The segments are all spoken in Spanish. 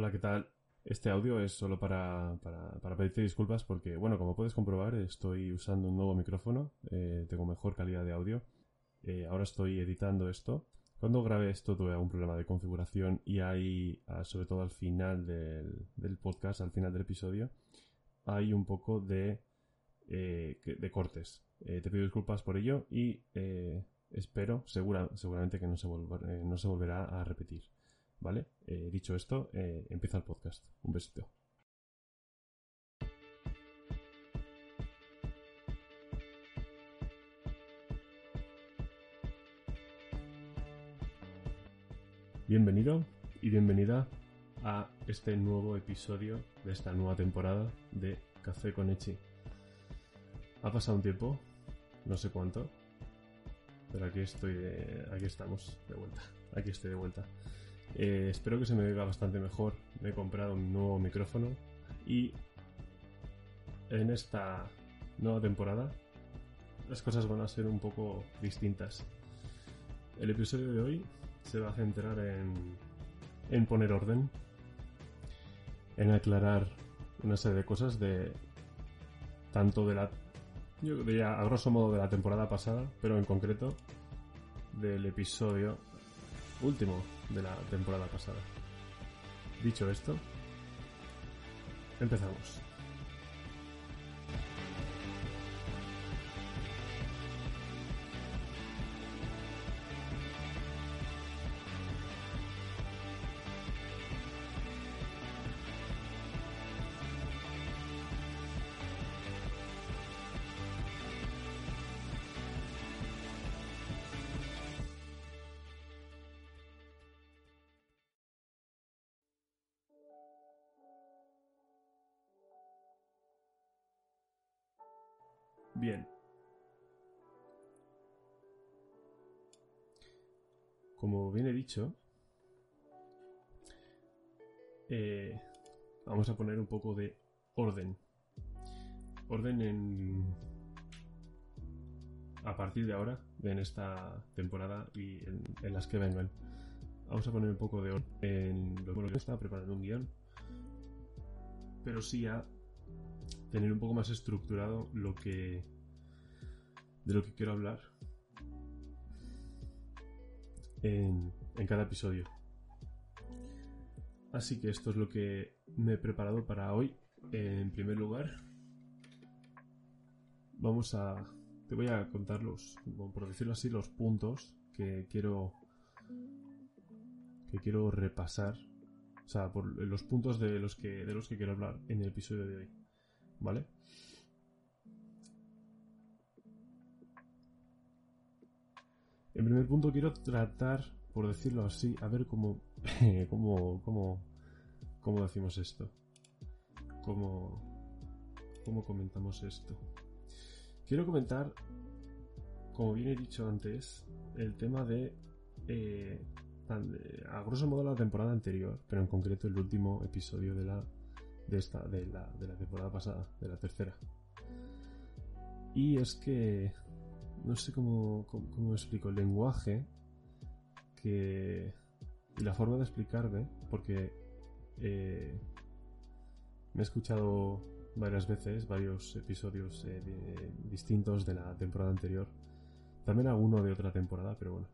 Hola, ¿qué tal? Este audio es solo para, para, pedirte disculpas porque, bueno, como puedes comprobar, estoy usando un nuevo micrófono, eh, tengo mejor calidad de audio. Eh, ahora estoy editando esto. Cuando grabé esto tuve algún problema de configuración y hay, ah, sobre todo al final del, del podcast, al final del episodio, hay un poco de, eh, de cortes. Eh, te pido disculpas por ello y espero, segura, seguramente que no se, no se volverá a repetir. ¿Vale? Eh, dicho esto, eh, empieza el podcast. Un besito. Bienvenido y bienvenida a este nuevo episodio de esta nueva temporada de Café con Echi. Ha pasado un tiempo, no sé cuánto, pero aquí estoy, aquí estamos de vuelta. Aquí estoy de vuelta. Eh, espero que se me oiga bastante mejor. Me he comprado un nuevo micrófono y en esta nueva temporada las cosas van a ser un poco distintas. El episodio de hoy se va a centrar en, en poner orden, en aclarar una serie de cosas de tanto de la yo diría a grosso modo de la temporada pasada, pero en concreto del episodio último de la temporada pasada. Dicho esto, empezamos. Como bien he dicho, eh, vamos a poner un poco de orden. Orden en... A partir de ahora, en esta temporada y en, las que vengan. Vamos a poner un poco de orden en lo bueno, que está preparando un guion. Pero sí a tener un poco más estructurado lo que de lo que quiero hablar en, cada episodio. Así que esto es lo que me he preparado para hoy. En primer lugar, vamos a te voy a contar los, por decirlo así, los puntos que quiero que quiero repasar, o sea, por los puntos de los que de los que quiero hablar en el episodio de hoy. ¿Vale? En primer punto quiero tratar, por decirlo así, a ver cómo, cómo, cómo, cómo decimos esto. Cómo, cómo comentamos esto. Quiero comentar, como bien he dicho antes, el tema de, eh, de- a grosso modo la temporada anterior, pero en concreto el último episodio de la de esta de la, de la temporada pasada, de la tercera. Y es que no sé cómo, cómo, explico el lenguaje que y la forma de explicarme, porque eh, me he escuchado varias veces varios episodios eh, distintos de la temporada anterior, también alguno de otra temporada, pero bueno.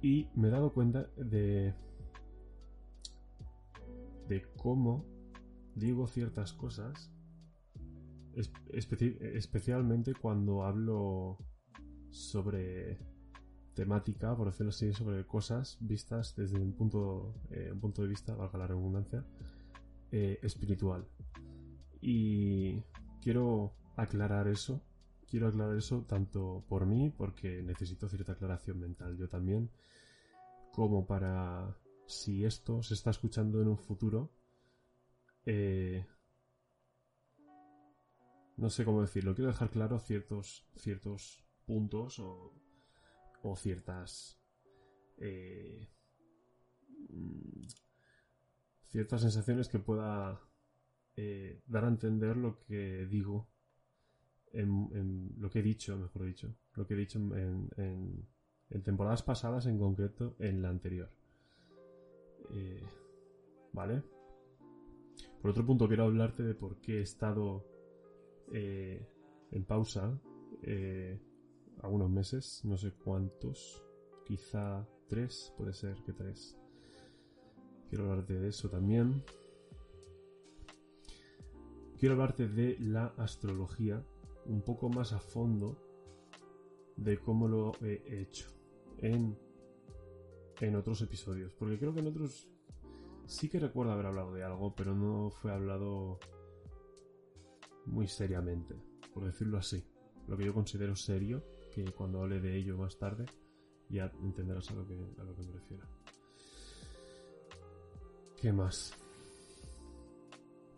Y me he dado cuenta de de cómo digo ciertas cosas, es- especi- especialmente cuando hablo sobre temática, por decirlo así, sobre cosas vistas desde un punto, eh, un punto de vista, valga la redundancia, eh, espiritual. Y quiero aclarar eso, quiero aclarar eso tanto por mí, porque necesito cierta aclaración mental yo también, como para si esto se está escuchando en un futuro, eh, no sé cómo decirlo, quiero dejar claro ciertos, ciertos puntos o, ciertas eh, mm, ciertas sensaciones que pueda eh, dar a entender lo que digo en, lo que he dicho, mejor dicho, lo que he dicho en temporadas pasadas, en concreto en la anterior. Eh, ¿vale? Por otro punto, quiero hablarte de por qué he estado eh, en pausa eh, algunos meses, no sé cuántos, quizá tres, puede ser que tres. Quiero hablarte de eso también. Quiero hablarte de la astrología un poco más a fondo de cómo lo he hecho en, en otros episodios. Porque creo que en otros sí que recuerdo haber hablado de algo, pero no fue hablado muy seriamente, por decirlo así. Lo que yo considero serio, que cuando hable de ello más tarde, ya entenderás a lo que, a lo que me refiero. ¿Qué más?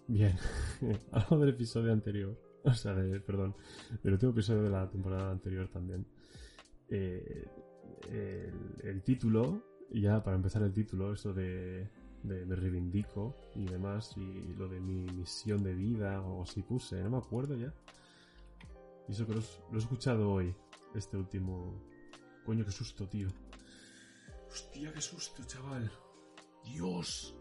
Bien, algo del episodio anterior, o sea, de, perdón, del último episodio de la temporada anterior también. Eh, el, el, título, ya para empezar el título, eso de, de, me reivindico y demás, y lo de mi misión de vida o si puse, no me acuerdo ya. Y eso que lo, he escuchado hoy, este último... Coño, qué susto, tío. Hostia, qué susto, chaval. Dios.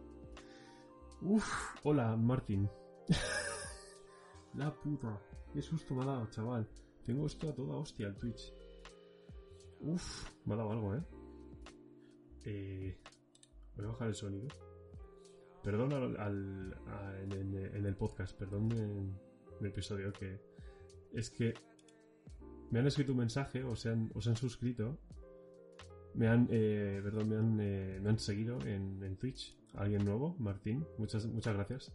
Uf, hola, Martín. La puta. Qué susto me ha dado, chaval. Tengo esto a toda hostia al Twitch. Uf, me ha dado algo, ¿eh? Eh... Voy a bajar el sonido. Perdón al, al, en, el podcast, perdón en, el episodio, que es que me han escrito un mensaje o se han, o se han suscrito. Me han, eh, perdón, me han, eh, me han seguido en, en, Twitch. Alguien nuevo, Martín. Muchas, muchas gracias.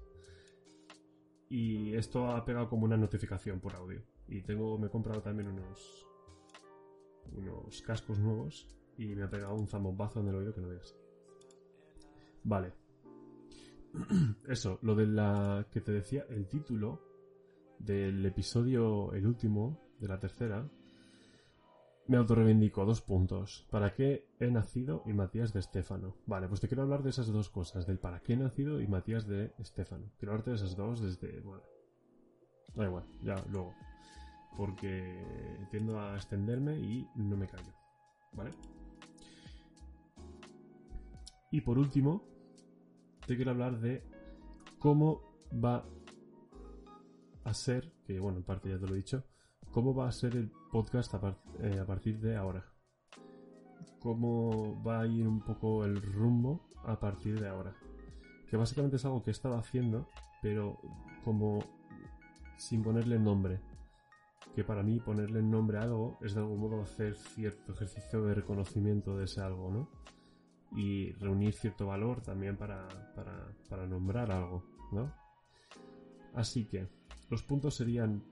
Y esto ha pegado como una notificación por audio. Y tengo, me he comprado también unos, unos cascos nuevos y me ha pegado un zambombazo en el oído que no veas. Vale. Eso, lo de la que te decía, el título del episodio, el último, de la tercera, me autorreivindico dos puntos. ¿Para qué he nacido y Matías de Estéfano? Vale, pues te quiero hablar de esas dos cosas, del para qué he nacido y Matías de Estéfano. Quiero hablarte de esas dos desde... Bueno, da igual, ya luego. Porque tiendo a extenderme y no me callo. ¿Vale? Y por último, te quiero hablar de cómo va a ser, que bueno, en parte ya te lo he dicho, cómo va a ser el podcast eh, a, partir de ahora. Cómo va a ir un poco el rumbo a partir de ahora. Que básicamente es algo que he estado haciendo, pero como sin ponerle nombre. Que para mí ponerle nombre a algo es de algún modo hacer cierto ejercicio de reconocimiento de ese algo, ¿no? Y reunir cierto valor también para, para, para nombrar algo, ¿no? Así que los puntos serían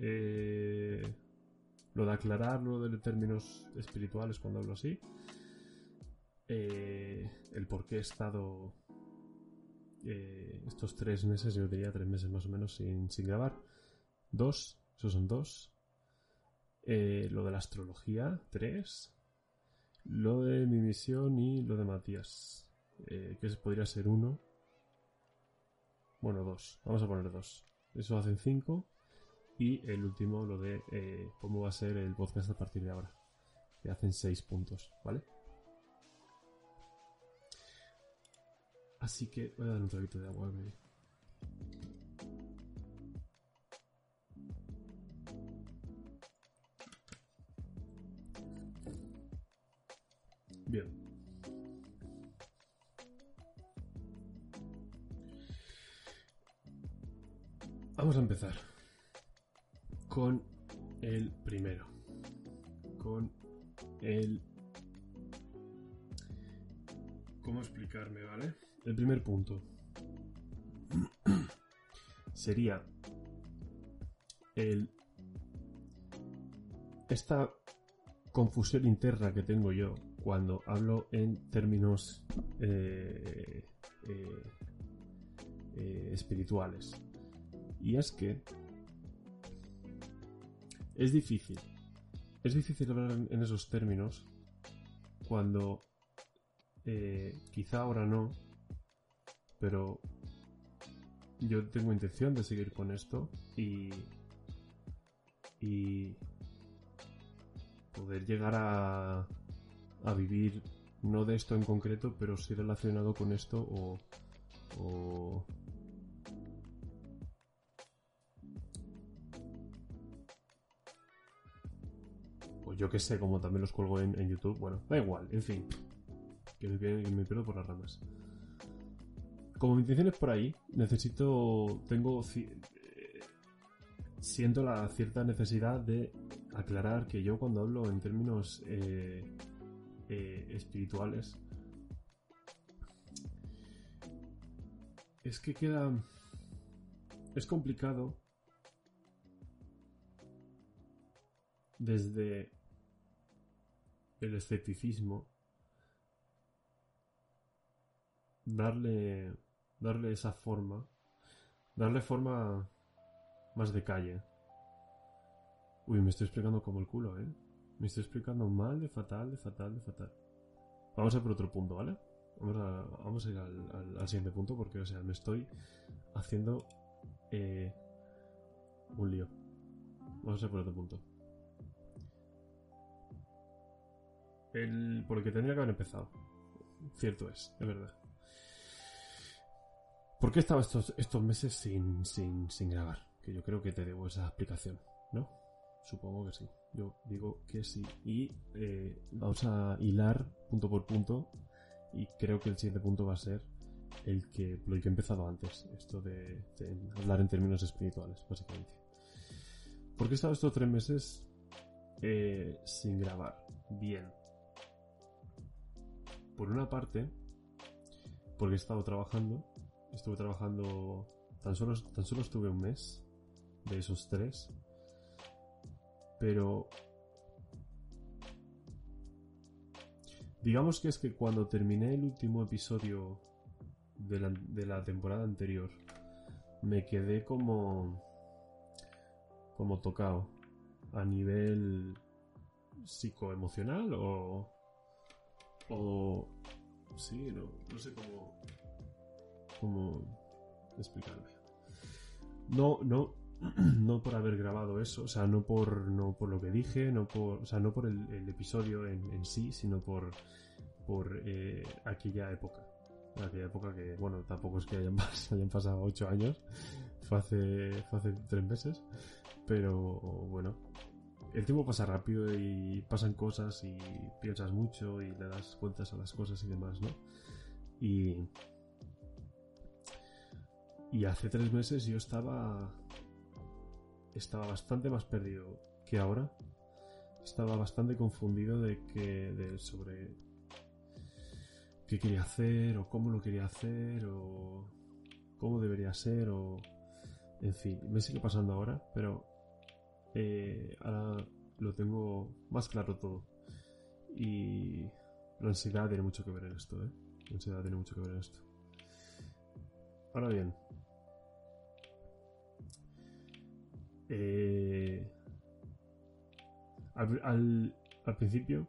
eh, lo de aclarar lo de términos espirituales cuando hablo así. Eh, el por qué he estado eh, estos tres meses, yo diría tres meses más o menos sin, sin grabar. Dos, esos son dos. Eh, lo de la astrología, tres. Lo de mi misión y lo de Matías, eh, que podría ser uno. Bueno, dos. Vamos a poner dos. Eso hacen cinco. Y el último, lo de eh, cómo va a ser el podcast a partir de ahora. Que hacen 6 puntos, ¿vale? Así que voy a dar un traguito de agua. Baby. Sería el... Esta confusión interna que tengo yo cuando hablo en términos eh, eh, eh, espirituales. Y es que es difícil. Es difícil hablar en esos términos cuando eh, quizá ahora no, pero yo tengo intención de seguir con esto y, y poder llegar a, a vivir No de esto en concreto, pero sí relacionado con esto o... o pues yo que sé, como también los cuelgo en, en YouTube. Bueno, da igual, en fin. Que me, que me pierdo por las ramas. Como mi intención es por ahí, necesito. Tengo. eh, Siento la cierta necesidad de aclarar que yo cuando hablo en términos eh, eh, espirituales. Es que queda. Es complicado. Desde el escepticismo. Darle. Darle esa forma. Darle forma más de calle. Uy, me estoy explicando como el culo, ¿eh? Me estoy explicando mal, de fatal, de fatal, de fatal. Vamos a por otro punto, ¿vale? Vamos a, vamos a ir al, siguiente punto porque, o sea, me estoy haciendo eh, un lío. Vamos a por otro punto. El, por el que tendría que haber empezado. Cierto es, es verdad. ¿Por qué estaba estos, estos meses sin, sin, sin grabar? Que yo creo que te debo esa explicación, ¿no? Supongo que sí. Yo digo que sí. Y eh, vamos a hilar punto por punto. Y creo que el siguiente punto va a ser el que, lo que he empezado antes. Esto de, de hablar en términos espirituales, básicamente. ¿Por qué he estado estos tres meses eh, sin grabar? Bien. Por una parte, porque he estado trabajando. Estuve trabajando. Tan solo, tan solo estuve un mes de esos tres. Pero. Digamos que es que cuando terminé el último episodio de la, de la temporada anterior, me quedé como. como tocado. A nivel psicoemocional o. o. sí, no, no sé cómo. Cómo explicarme. No, no, no por haber grabado eso, o sea, no por, no por lo que dije, no por, o sea, no por el, episodio en, sí, sino por, por eh, aquella época. Aquella época que, bueno, tampoco es que hayan, hayan pasado ocho años, fue hace, fue hace tres meses, pero bueno, el tiempo pasa rápido y pasan cosas y piensas mucho y le das cuentas a las cosas y demás, ¿no? Y, y hace tres meses yo estaba. Estaba bastante más perdido que ahora. Estaba bastante confundido de que. De, sobre. qué quería hacer, o cómo lo quería hacer, o. cómo debería ser, o. En fin, me sigue pasando ahora, pero. eh, ahora lo tengo más claro todo. Y. La ansiedad tiene mucho que ver en esto, ¿eh? La ansiedad tiene mucho que ver en esto. Ahora bien. Eh, al, al, al principio,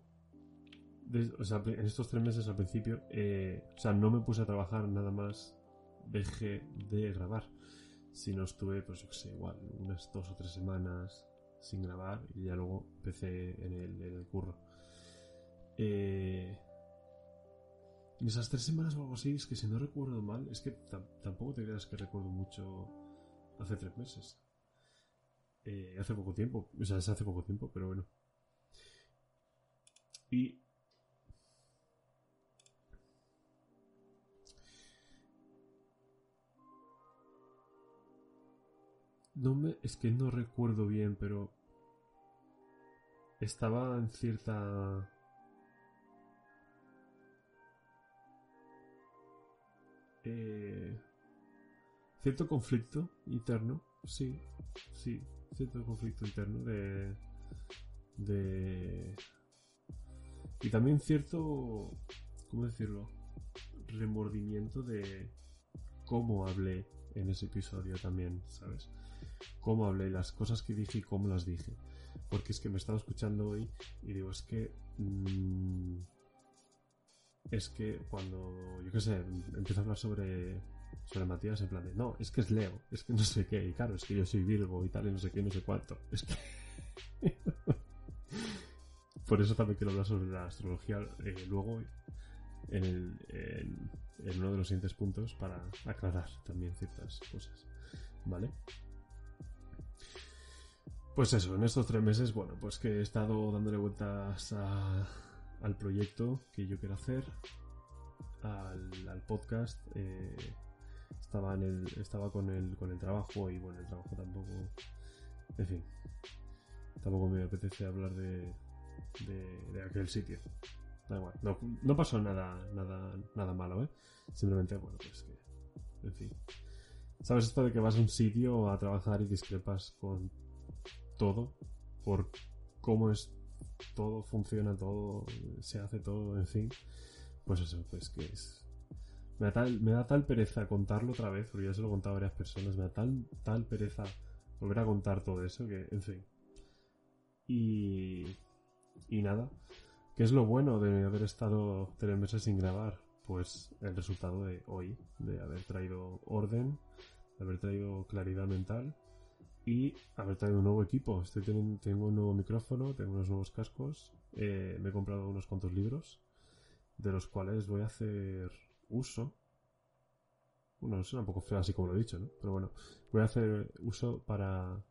en estos tres meses al principio, eh, o sea, no me puse a trabajar nada más, dejé de grabar, sino estuve, pues yo que sé, igual, unas dos o tres semanas sin grabar y ya luego empecé en el, curro. Eh, en esas tres semanas o algo así, es que si no recuerdo mal, es que tam- tampoco te creas que recuerdo mucho hace tres meses. Eh, hace poco tiempo, o sea, es hace poco tiempo, pero bueno. Y. No me. Es que no recuerdo bien, pero. Estaba en cierta. eh, cierto conflicto interno, sí, sí, cierto conflicto interno de, de y también cierto, ¿cómo decirlo? Remordimiento de cómo hablé en ese episodio también, ¿sabes? Cómo hablé, las cosas que dije y cómo las dije. Porque es que me estaba escuchando hoy y digo, es que... mm, es que cuando, yo qué sé, empiezo a hablar sobre, sobre Matías en plan de, no, es que es Leo, es que no sé qué, y claro, es que yo soy Virgo y tal, y no sé qué, no sé cuánto. Es que... Por eso también quiero hablar sobre la astrología eh, luego, en, en, en uno de los siguientes puntos para aclarar también ciertas cosas. ¿Vale? Pues eso, en estos tres meses, bueno, pues que he estado dándole vueltas al proyecto que yo quiero hacer, al, al podcast. Eh, estaba, en el, estaba con, el, con el trabajo y bueno, el trabajo tampoco. En fin, tampoco me apetece hablar de, de, de aquel sitio. Da igual, no, no pasó nada, nada, nada malo, ¿eh? Simplemente, bueno, pues que. En fin. ¿Sabes esto de que vas a un sitio a trabajar y discrepas con todo? Por cómo es todo, funciona todo, se hace todo, en fin. Pues eso, pues que es. Me da tal, da tal pereza contarlo otra vez, porque ya se lo he contado a varias personas, me da tal, tal pereza volver a contar todo eso que, en fin. Y. Y nada. ¿Qué es lo bueno de haber estado tres meses sin grabar? Pues el resultado de hoy, de haber traído orden, de haber traído claridad mental y haber traído un nuevo equipo. Estoy teniendo, tengo un nuevo micrófono, tengo unos nuevos cascos, eh, me he comprado unos cuantos libros, de los cuales voy a hacer uso. Bueno, es un poco feo así como lo he dicho, ¿no? Pero bueno, voy a hacer uso para,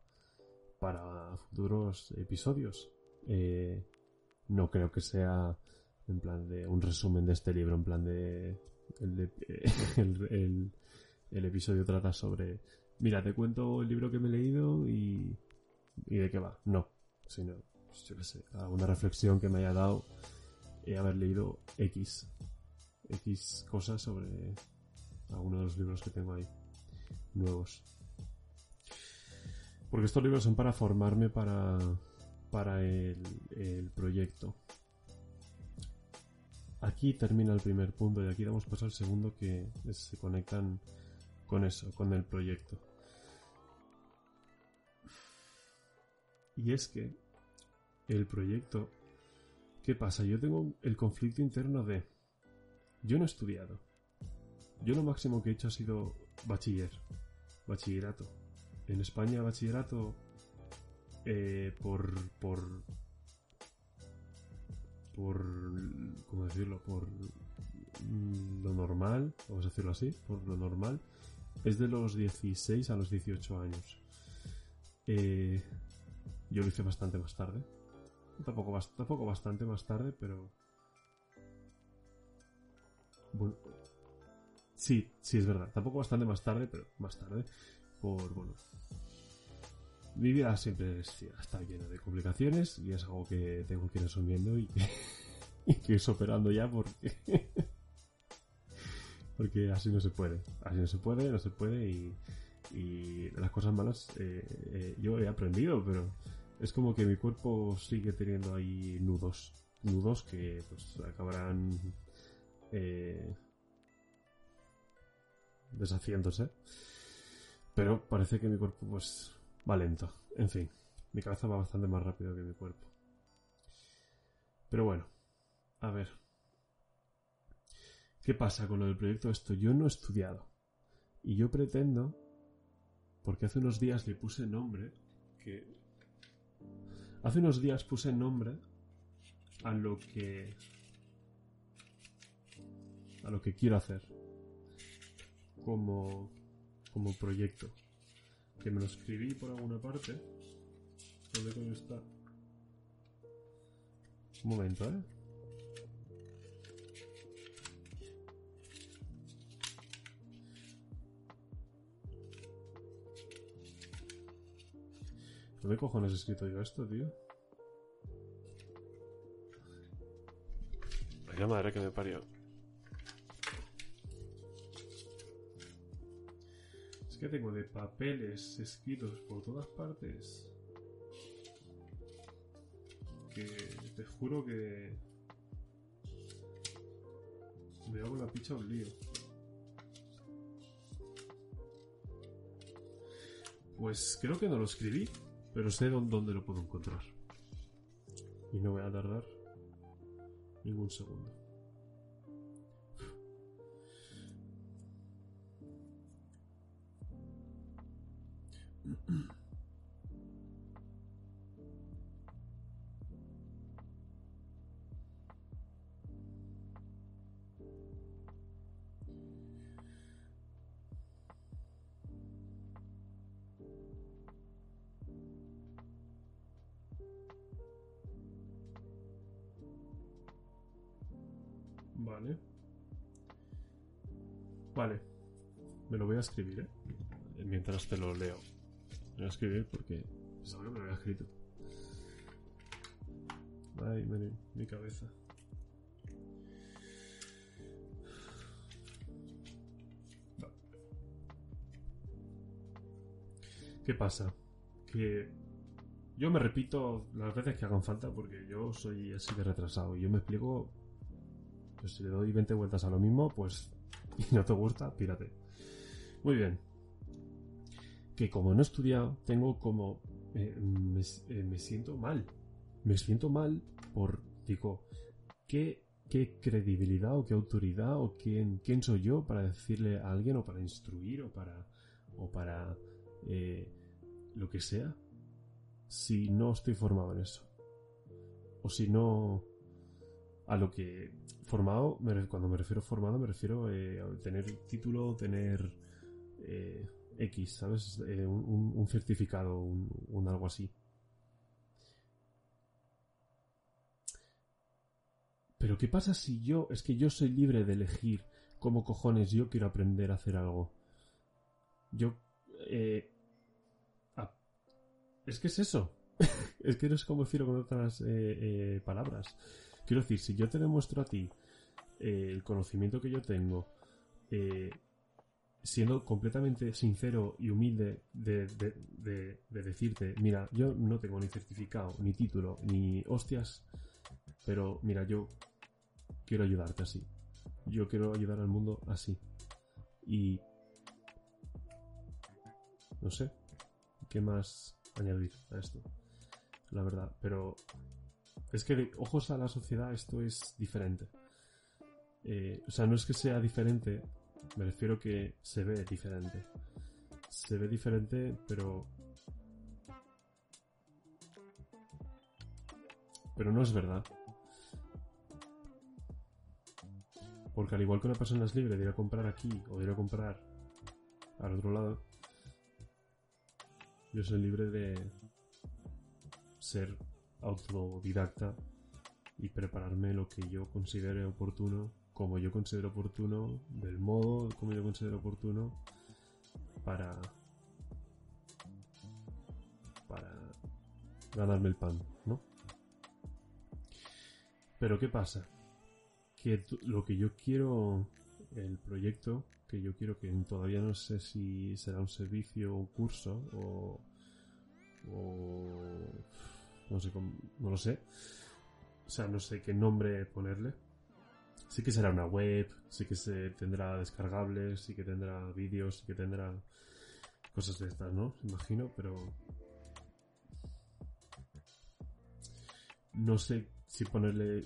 para futuros episodios. Eh, no creo que sea en plan de un resumen de este libro, en plan de el, episodio trata sobre mira, te cuento el libro que me he leído y, de qué va. No, sino, yo qué sé, alguna reflexión que me haya dado y haber leído X, X cosas sobre alguno de los libros que tengo ahí, nuevos. Porque estos libros son para formarme para, para el, el proyecto. Aquí termina el primer punto y aquí damos paso al segundo que se conectan con eso, con el proyecto. Y es que el proyecto, ¿qué pasa? Yo tengo el conflicto interno de, yo no he estudiado. Yo lo máximo que he hecho ha sido bachiller, bachillerato. En España bachillerato eh, por por por cómo decirlo por lo normal vamos a decirlo así por lo normal es de los 16 a los 18 años eh, yo lo hice bastante más tarde tampoco, tampoco bastante más tarde pero bueno sí sí es verdad. Tampoco bastante más tarde pero más tarde por bueno mi vida siempre está llena de complicaciones y es algo que tengo que ir asumiendo y que, ir superando ya porque porque así no se puede. Así no se puede no se puede y, y las cosas malas eh, eh, yo he aprendido pero es como que mi cuerpo sigue teniendo ahí nudos nudos que pues acabarán eh, deshaciéndose pero parece que mi cuerpo pues va lento. En fin, mi cabeza va bastante más rápido que mi cuerpo. Pero bueno, a ver. ¿Qué pasa con lo del proyecto esto? Yo no he estudiado. Y yo pretendo, porque hace unos días le puse nombre, que... Hace unos días puse nombre a lo que... a lo que quiero hacer. Como... como proyecto que me lo escribí por alguna parte. ¿Dónde coño está? Un momento, ¿eh? ¿Dónde cojones he escrito yo esto, tío? Vaya madre que me parió. Que tengo de papeles escritos por todas partes que te juro que me hago la picha un lío. Pues creo que no lo escribí, pero sé dónde lo puedo encontrar. Y no voy a tardar ningún segundo. Vale. Vale. Me lo voy a escribir, ¿eh? Mientras te lo leo. Me voy a escribir porque pensaba que me lo había escrito. Ay, mi, mi cabeza. ¿Qué pasa? Que yo me repito las veces que hagan falta porque yo soy así de retrasado y yo me explico. Pues si le doy 20 vueltas a lo mismo, pues. Y no te gusta, pírate. Muy bien. Que como no he estudiado, tengo como. eh, me, eh, me siento mal. Me siento mal por. Digo, ¿qué, qué credibilidad o qué autoridad o quién, quién soy yo para decirle a alguien o para instruir o para. o para. eh, lo que sea si no estoy formado en eso. O si no... A lo que... Formado, cuando me refiero formado, me refiero a tener título, tener eh, X, ¿sabes? Eh, un, certificado, un, algo así. Pero ¿qué pasa si yo, es que yo soy libre de elegir cómo cojones yo quiero aprender a hacer algo? Yo... eh, es que es eso. es que no es como decirlo con otras eh, eh, palabras. Quiero decir, si yo te demuestro a ti el conocimiento que yo tengo, siendo completamente sincero y humilde de, de- de- de decirte, mira, yo no tengo ni certificado, ni título, ni hostias, pero mira, yo quiero ayudarte así. Yo quiero ayudar al mundo así. Y... No sé. ¿Qué más añadir a esto? La verdad, pero es que ojos a la sociedad esto es diferente. Eh, o sea, no es que sea diferente, me refiero que se ve diferente. Se ve diferente, pero... Pero no es verdad. Porque al igual que una persona es libre de ir a comprar aquí o de ir a comprar al otro lado, yo soy libre de ser autodidacta y prepararme lo que yo considere oportuno, como yo considero oportuno, del modo como yo considero oportuno, para para ganarme el pan, ¿no? Pero ¿qué pasa? Que lo que yo quiero, el proyecto que yo quiero, que todavía no sé si será un servicio o un curso o, o no sé no lo sé. O sea, no sé qué nombre ponerle. Sí que será una web, sí que se tendrá descargables, sí que tendrá vídeos, sí que tendrá cosas de estas, ¿no? Imagino, pero no sé si ponerle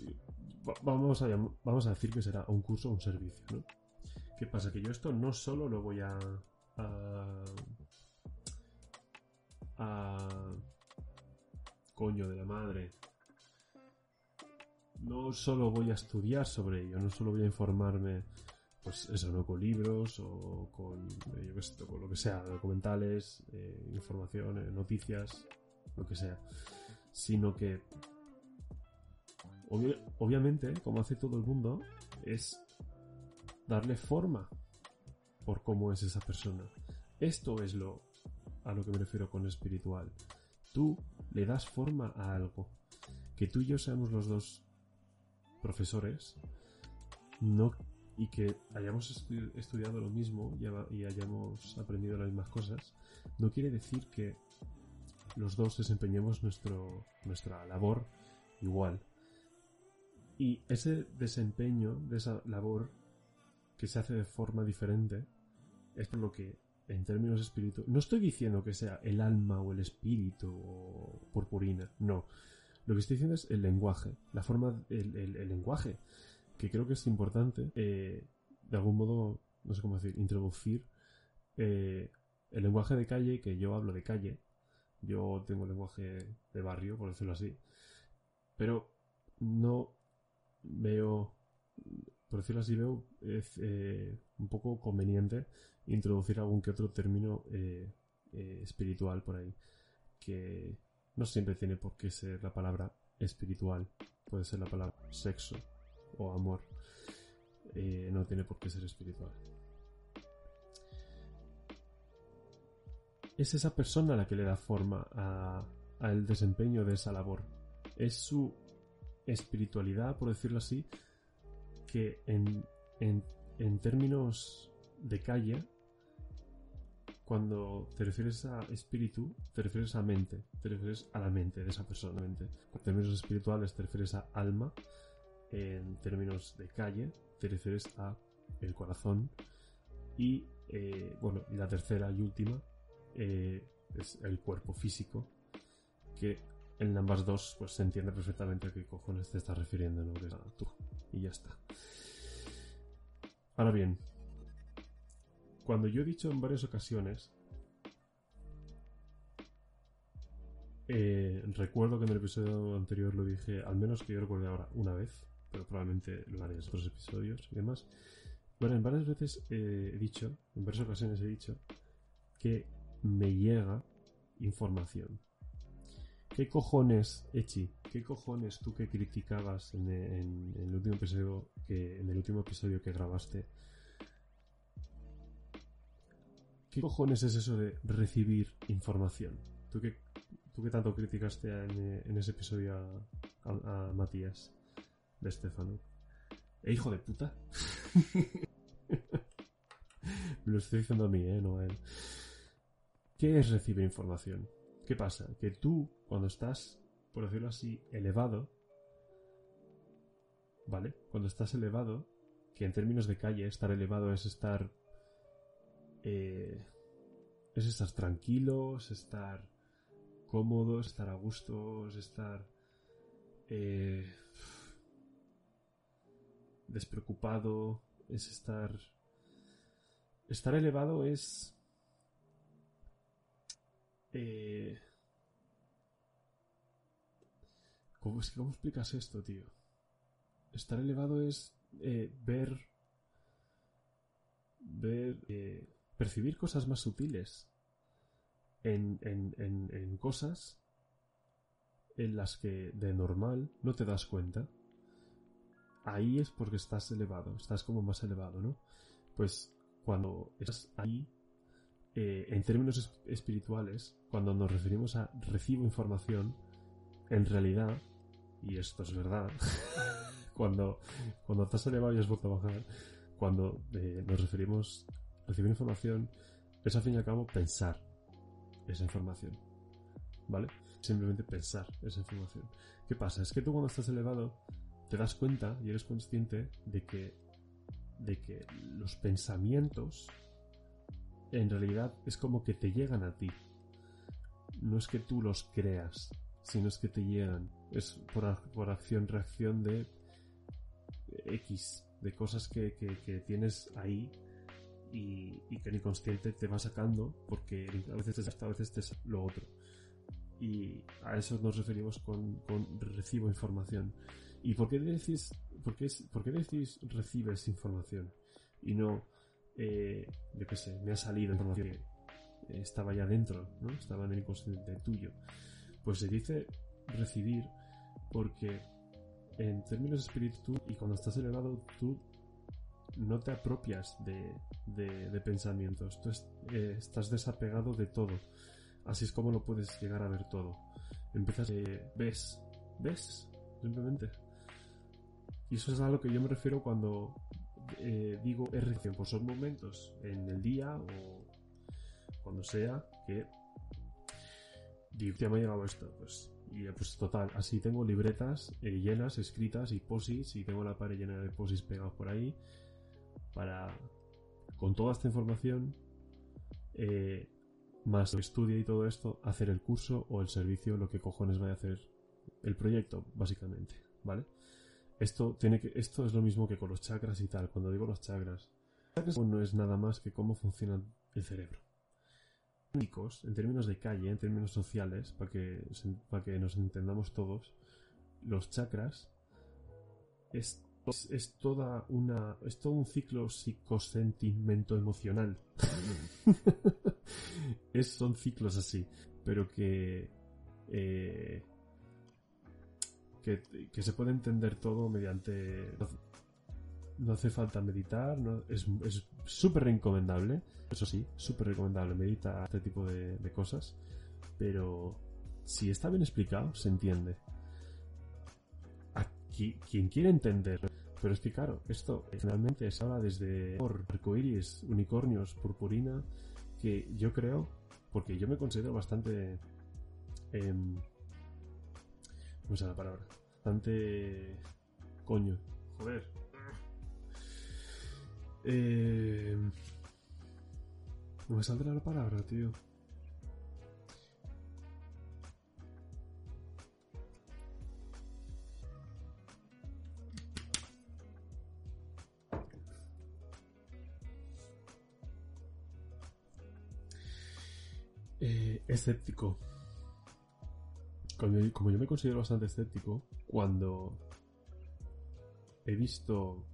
va- vamos a vamos a decir que será un curso o un servicio, ¿no? ¿Qué pasa? Que yo esto no solo lo voy a a, a coño de la madre no solo voy a estudiar sobre ello, no solo voy a informarme, pues eso, ¿no? Con libros o con, eh, con lo que sea, documentales, eh, información, eh, noticias, lo que sea, sino que, obvi- obviamente, como hace todo el mundo, es darle forma por cómo es esa persona. Esto es lo a lo que me refiero con espiritual. Tú le das forma a algo. Que tú y yo seamos los dos profesores no y que hayamos estu- estudiado lo mismo y, y hayamos aprendido las mismas cosas no quiere decir que los dos desempeñemos nuestro, nuestra labor igual. Y ese desempeño de esa labor que se hace de forma diferente es por lo que en términos espíritu no estoy diciendo que sea el alma o el espíritu o purpurina no lo que estoy diciendo es el lenguaje, la forma, el, el- lenguaje, que creo que es importante, eh, de algún modo, no sé cómo decir, introducir eh, el lenguaje de calle, que yo hablo de calle, yo tengo lenguaje de barrio, por decirlo así, pero no veo, por decirlo así, veo es, eh, un poco conveniente introducir algún que otro término espiritual por ahí, que no siempre tiene por qué ser la palabra espiritual. Puede ser la palabra sexo o amor. eh, no tiene por qué ser espiritual. Es esa persona la que le da forma al desempeño de esa labor. Es su espiritualidad, por decirlo así, que en, en términos de calle cuando te refieres a espíritu, te refieres a mente, te refieres a la mente de esa persona. Mente. En términos espirituales te refieres a alma, en términos de calle te refieres a el corazón y eh, bueno, y la tercera y última eh, es el cuerpo físico, que en ambas dos pues se entiende perfectamente a qué cojones te estás refiriendo, ¿no? Que tú. Y ya está. Ahora bien, cuando yo he dicho en varias ocasiones, eh, recuerdo que en el episodio anterior lo dije, al menos que yo recuerde ahora, una vez, pero probablemente lo haré en otros episodios y demás. Bueno, en varias veces he dicho, en varias ocasiones he dicho, que me llega información. ¿Qué cojones, Echi? ¿Qué cojones tú que criticabas en, el último episodio que en el último episodio que grabaste ¿Qué cojones es eso de recibir información? ¿Tú qué, tú qué tanto criticaste en, ese episodio a, Matías de Estefano? ¿Eh, hijo de puta? Lo estoy diciendo a mí, ¿eh? No a él. ¿Qué es recibir información? ¿Qué pasa? Que tú, cuando estás, por decirlo así, elevado, ¿vale? Cuando estás elevado, que en términos de calle, estar elevado es estar eh, es estar tranquilos, estar cómodos, estar a gusto, estar eh, despreocupado, es estar... Estar elevado es... Eh, ¿cómo, ¿Cómo explicas esto, tío? Estar elevado es ver... Ver percibir cosas más sutiles en, en, cosas en las que de normal no te das cuenta. Ahí es porque estás elevado, estás como más elevado, ¿no? Pues cuando estás ahí, eh, en términos espirituales, cuando nos referimos a recibo información, en realidad, y esto es verdad, cuando, cuando estás elevado y has vuelto a bajar, cuando eh, nos referimos recibir información es al fin y al cabo pensar esa información. ¿Vale? Simplemente pensar esa información. ¿Qué pasa? Es que tú cuando estás elevado te das cuenta y eres consciente de que, de que los pensamientos en realidad es como que te llegan a ti. No es que tú los creas, sino es que te llegan. Es por, por acción-reacción de X, de cosas que, que tienes ahí y, que el inconsciente te va sacando porque a veces te saca, a veces te lo otro. Y a eso nos referimos con, recibo información. ¿Y por qué decís, por qué, por qué decís recibes información? Y no, eh, yo qué sé, me ha salido información que estaba ya dentro, ¿no? Estaba en el inconsciente tuyo. Pues se dice recibir porque en términos de espíritu y cuando estás elevado tú no te apropias de, pensamientos, tú eh, estás desapegado de todo. Así es como lo puedes llegar a ver todo. Empiezas, eh, ves, ves, simplemente. Y eso es a lo que yo me refiero cuando eh, digo RC, pues son momentos en el día o cuando sea que ya me ha llegado esto, pues y pues total, así tengo libretas llenas, escritas y posis y tengo la pared llena de posis pegados por ahí para, con toda esta información, eh, más el estudio y todo esto, hacer el curso o el servicio, lo que cojones vaya a hacer el proyecto, básicamente, ¿vale? Esto, tiene que, esto es lo mismo que con los chakras y tal. Cuando digo los chakras, no es nada más que cómo funciona el cerebro. En términos de calle, en términos sociales, para que, para que nos entendamos todos, los chakras es es, toda una es todo un ciclo psicosentimento emocional es, son ciclos así pero que, eh, que que se puede entender todo mediante no hace falta meditar, no, es súper recomendable, eso sí, súper recomendable, medita este tipo de, cosas, pero si está bien explicado, se entiende. Quien quiere entender, pero es que claro, esto generalmente se habla desde arcoiris, unicornios, purpurina, que yo creo, porque yo me considero bastante... Eh, ¿Cómo la palabra? Bastante... Coño, joder, eh... No me saldrá la palabra, tío. Escéptico. Como yo me considero bastante escéptico, cuando he visto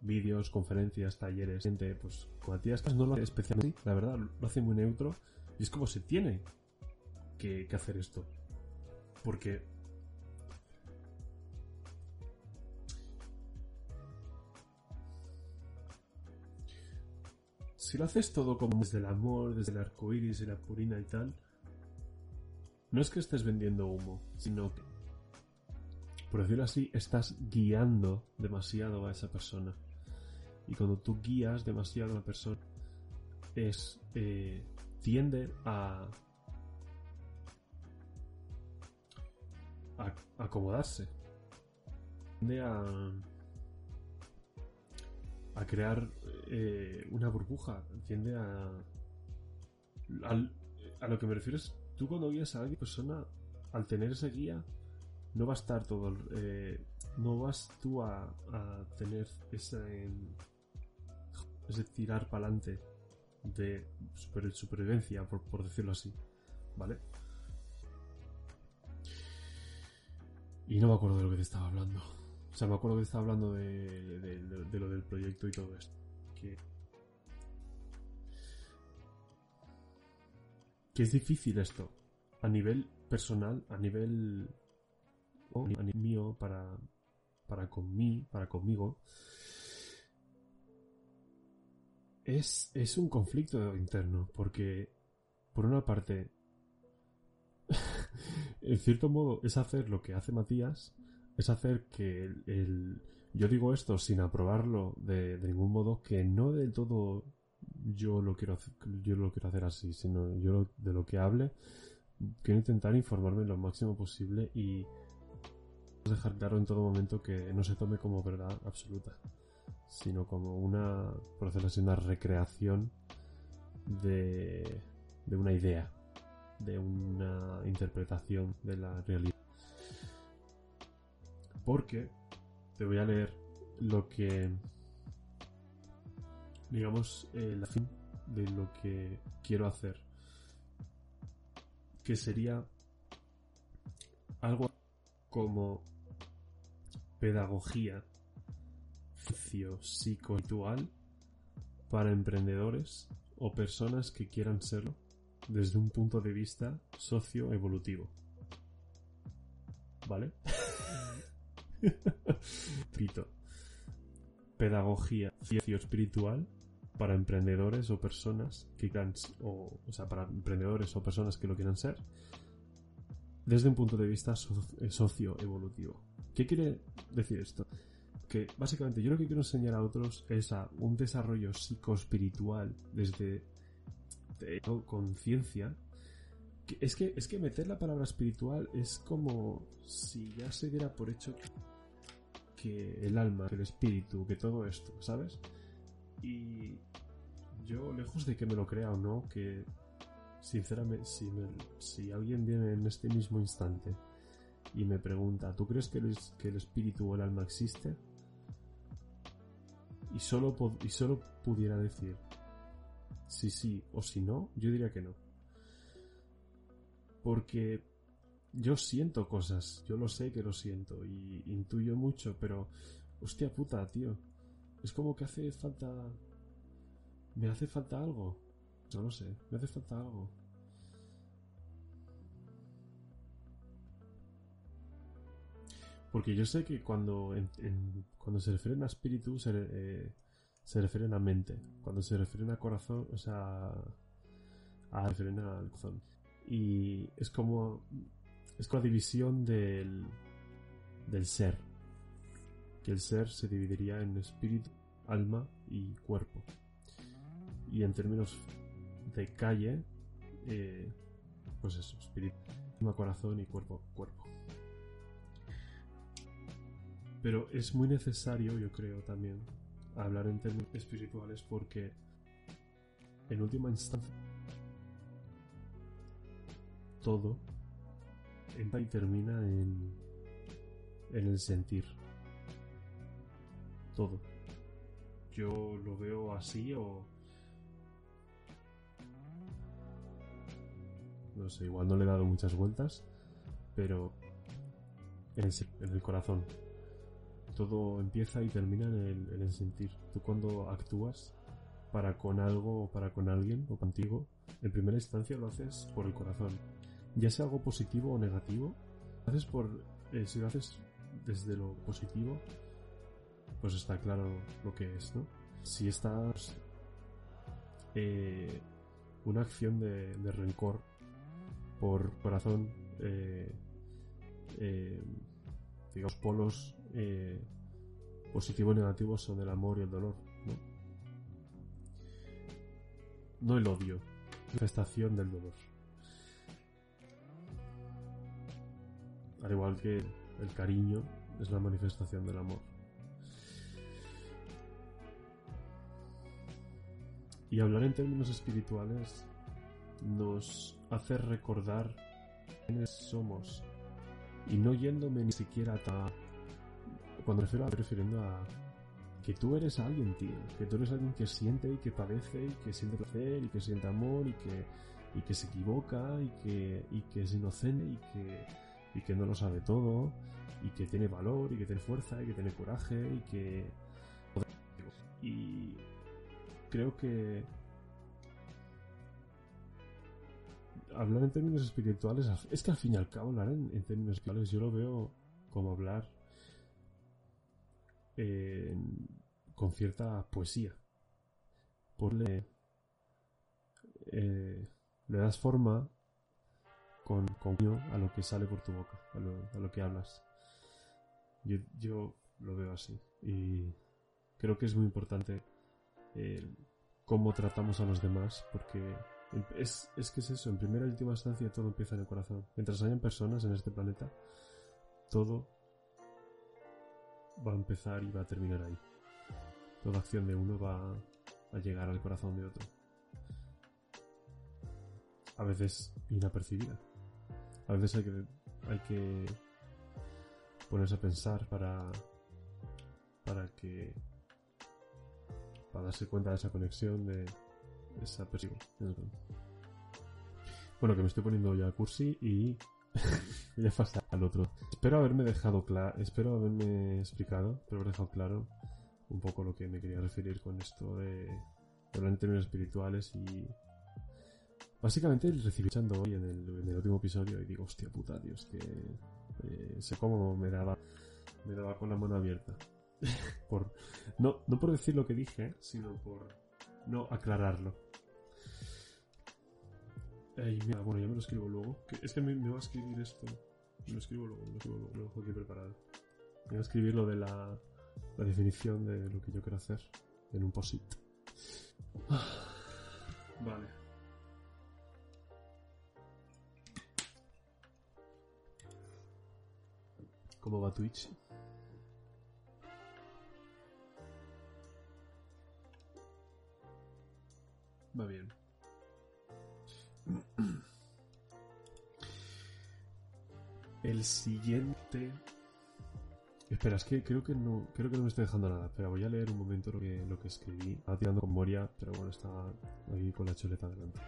vídeos, conferencias, talleres, gente, pues con Matías no lo hace especialmente, la verdad, lo hace muy neutro y es como se tiene que, que hacer esto. Porque si lo haces todo como desde el amor, desde el arco iris, y la purina y tal, no es que estés vendiendo humo, sino que, por decirlo así, estás guiando demasiado a esa persona. Y cuando tú guías demasiado a una persona, es eh, tiende a, a acomodarse. Tiende a, a crear eh, una burbuja. Tiende a, a lo que me refiero es, tú cuando guías a alguien, persona, al tener ese guía, no va a estar todo, eh, no vas tú a, tener esa, es de tirar para adelante de supervivencia, por, decirlo así, ¿vale? Y no me acuerdo de lo que te estaba hablando. O sea, me acuerdo que te estaba hablando de, lo del proyecto y todo esto. Que, que es difícil esto. A nivel personal, a nivel, a nivel mío, para, para con mí, para conmigo es, un conflicto interno, porque por una parte, en cierto modo, es hacer lo que hace Matías, es hacer que el, yo digo esto sin aprobarlo de, ningún modo, que no del todo yo lo quiero hacer, yo lo quiero hacer así, sino yo de lo que hable, quiero intentar informarme lo máximo posible y dejar claro en todo momento que no se tome como verdad absoluta sino como una, por así, una recreación de, de una idea, de una interpretación de la realidad. Porque te voy a leer lo que, digamos, la fin de lo que quiero hacer, que sería algo como pedagogía psicoespiritual para emprendedores o personas que quieran serlo desde un punto de vista socioevolutivo. ¿Vale? Pito. Pedagogía espiritual para emprendedores o personas que quieran, o, sea, para emprendedores o personas que lo quieran ser, desde un punto de vista socioevolutivo. ¿Qué quiere decir esto? que básicamente yo lo que quiero enseñar a otros es a un desarrollo psicoespiritual desde conciencia. Es que, es que meter la palabra espiritual es como si ya se diera por hecho que el alma, el espíritu, que todo esto, ¿sabes? Y yo, lejos de que me lo crea o no, que sinceramente, si, alguien viene en este mismo instante y me pregunta, ¿tú crees que que el espíritu o el alma existe? y solo, y solo pudiera decir si sí o si no, yo diría que no. Porque yo siento cosas, yo lo sé que lo siento y intuyo mucho, pero hostia puta, tío. Es como que hace falta... Me hace falta algo. No lo sé, me hace falta algo. Porque yo sé que cuando, cuando se refieren a espíritu se, eh, se refieren a mente. Cuando se refieren a corazón, o sea, a refieren al corazón. Y es como, es como la división del, del ser. Que el ser se dividiría en espíritu, alma y cuerpo. Y en términos de calle, eh, pues eso, espíritu, corazón y cuerpo, cuerpo. Pero es muy necesario, yo creo también, hablar en términos espirituales porque, en última instancia, todo entra y termina en, en el sentir. Todo. Yo lo veo así o... No sé, igual no le he dado muchas vueltas, pero en el, corazón. Todo empieza y termina en el, en el sentir. Tú cuando actúas para con algo o para con alguien o contigo, en primera instancia lo haces por el corazón. Ya sea algo positivo o negativo, lo haces por, eh, si lo haces desde lo positivo, pues está claro lo que es, ¿no? Si estás eh, una acción de rencor por corazón, eh, eh, digamos, polos eh, positivo y negativo son el amor y el dolor, ¿no? No el odio, manifestación del dolor. Al igual que el cariño es la manifestación del amor. Y hablar en términos espirituales nos hace recordar quiénes somos. Y no yéndome ni siquiera a... Cuando refiero a refiriendo a que tú eres alguien, tío. Que tú eres alguien que siente y que padece y que siente placer y que siente amor y que, y que se equivoca y que, y que es inocente y que, y que no lo sabe todo y que tiene valor y que tiene fuerza y que tiene coraje y que... Y creo que hablar en términos espirituales es que al fin y al cabo hablar en, términos espirituales yo lo veo como hablar con cierta poesía. Porle, eh, le das forma con, con a lo que sale por tu boca a lo, a lo que hablas. Yo, yo lo veo así. Y creo que es muy importante eh, cómo tratamos a los demás porque es, es que es eso, en primera y última instancia todo empieza en el corazón. Mientras hayan personas en este planeta, todo va a empezar y va a terminar ahí. Toda acción de uno va a llegar al corazón de otro. A veces inapercibida. A veces hay que, hay que ponerse a pensar para, para que, para darse cuenta de esa conexión de, esa persigo. Bueno, que me estoy poniendo ya cursi y ya pasa al otro. Espero haberme dejado claro, espero haberme explicado, pero haber dejado claro un poco lo que me quería referir con esto de, hablar en términos espirituales y básicamente recibí echando hoy en el, en el último episodio y digo, hostia puta, Dios, que eh, sé cómo me daba, me daba con la mano abierta. por, no, no por decir lo que dije, sino por no aclararlo. Ey, mira, bueno, ya me lo escribo luego. Es que me, me va a escribir esto. Me lo escribo luego, me lo escribo luego, me lo dejo aquí preparado. Me va a escribir lo de la, la definición de lo que yo quiero hacer en un post-it. Vale. ¿Cómo va Twitch? Va bien. El siguiente. Espera, es que creo que no, creo que no me estoy dejando nada. Espera, voy a leer un momento lo que, escribí. Estaba tirando con Moria, pero bueno, estaba ahí con la chuleta delante.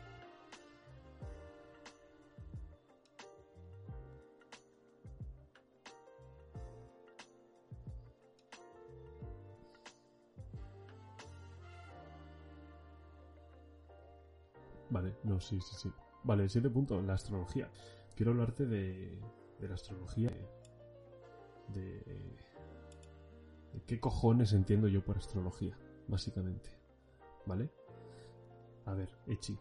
Vale, no, sí, sí, sí. Vale, el siguiente punto, la astrología. Quiero hablarte de, de la astrología, de, de, qué cojones entiendo yo por astrología, básicamente. ¿Vale? A ver, Echi,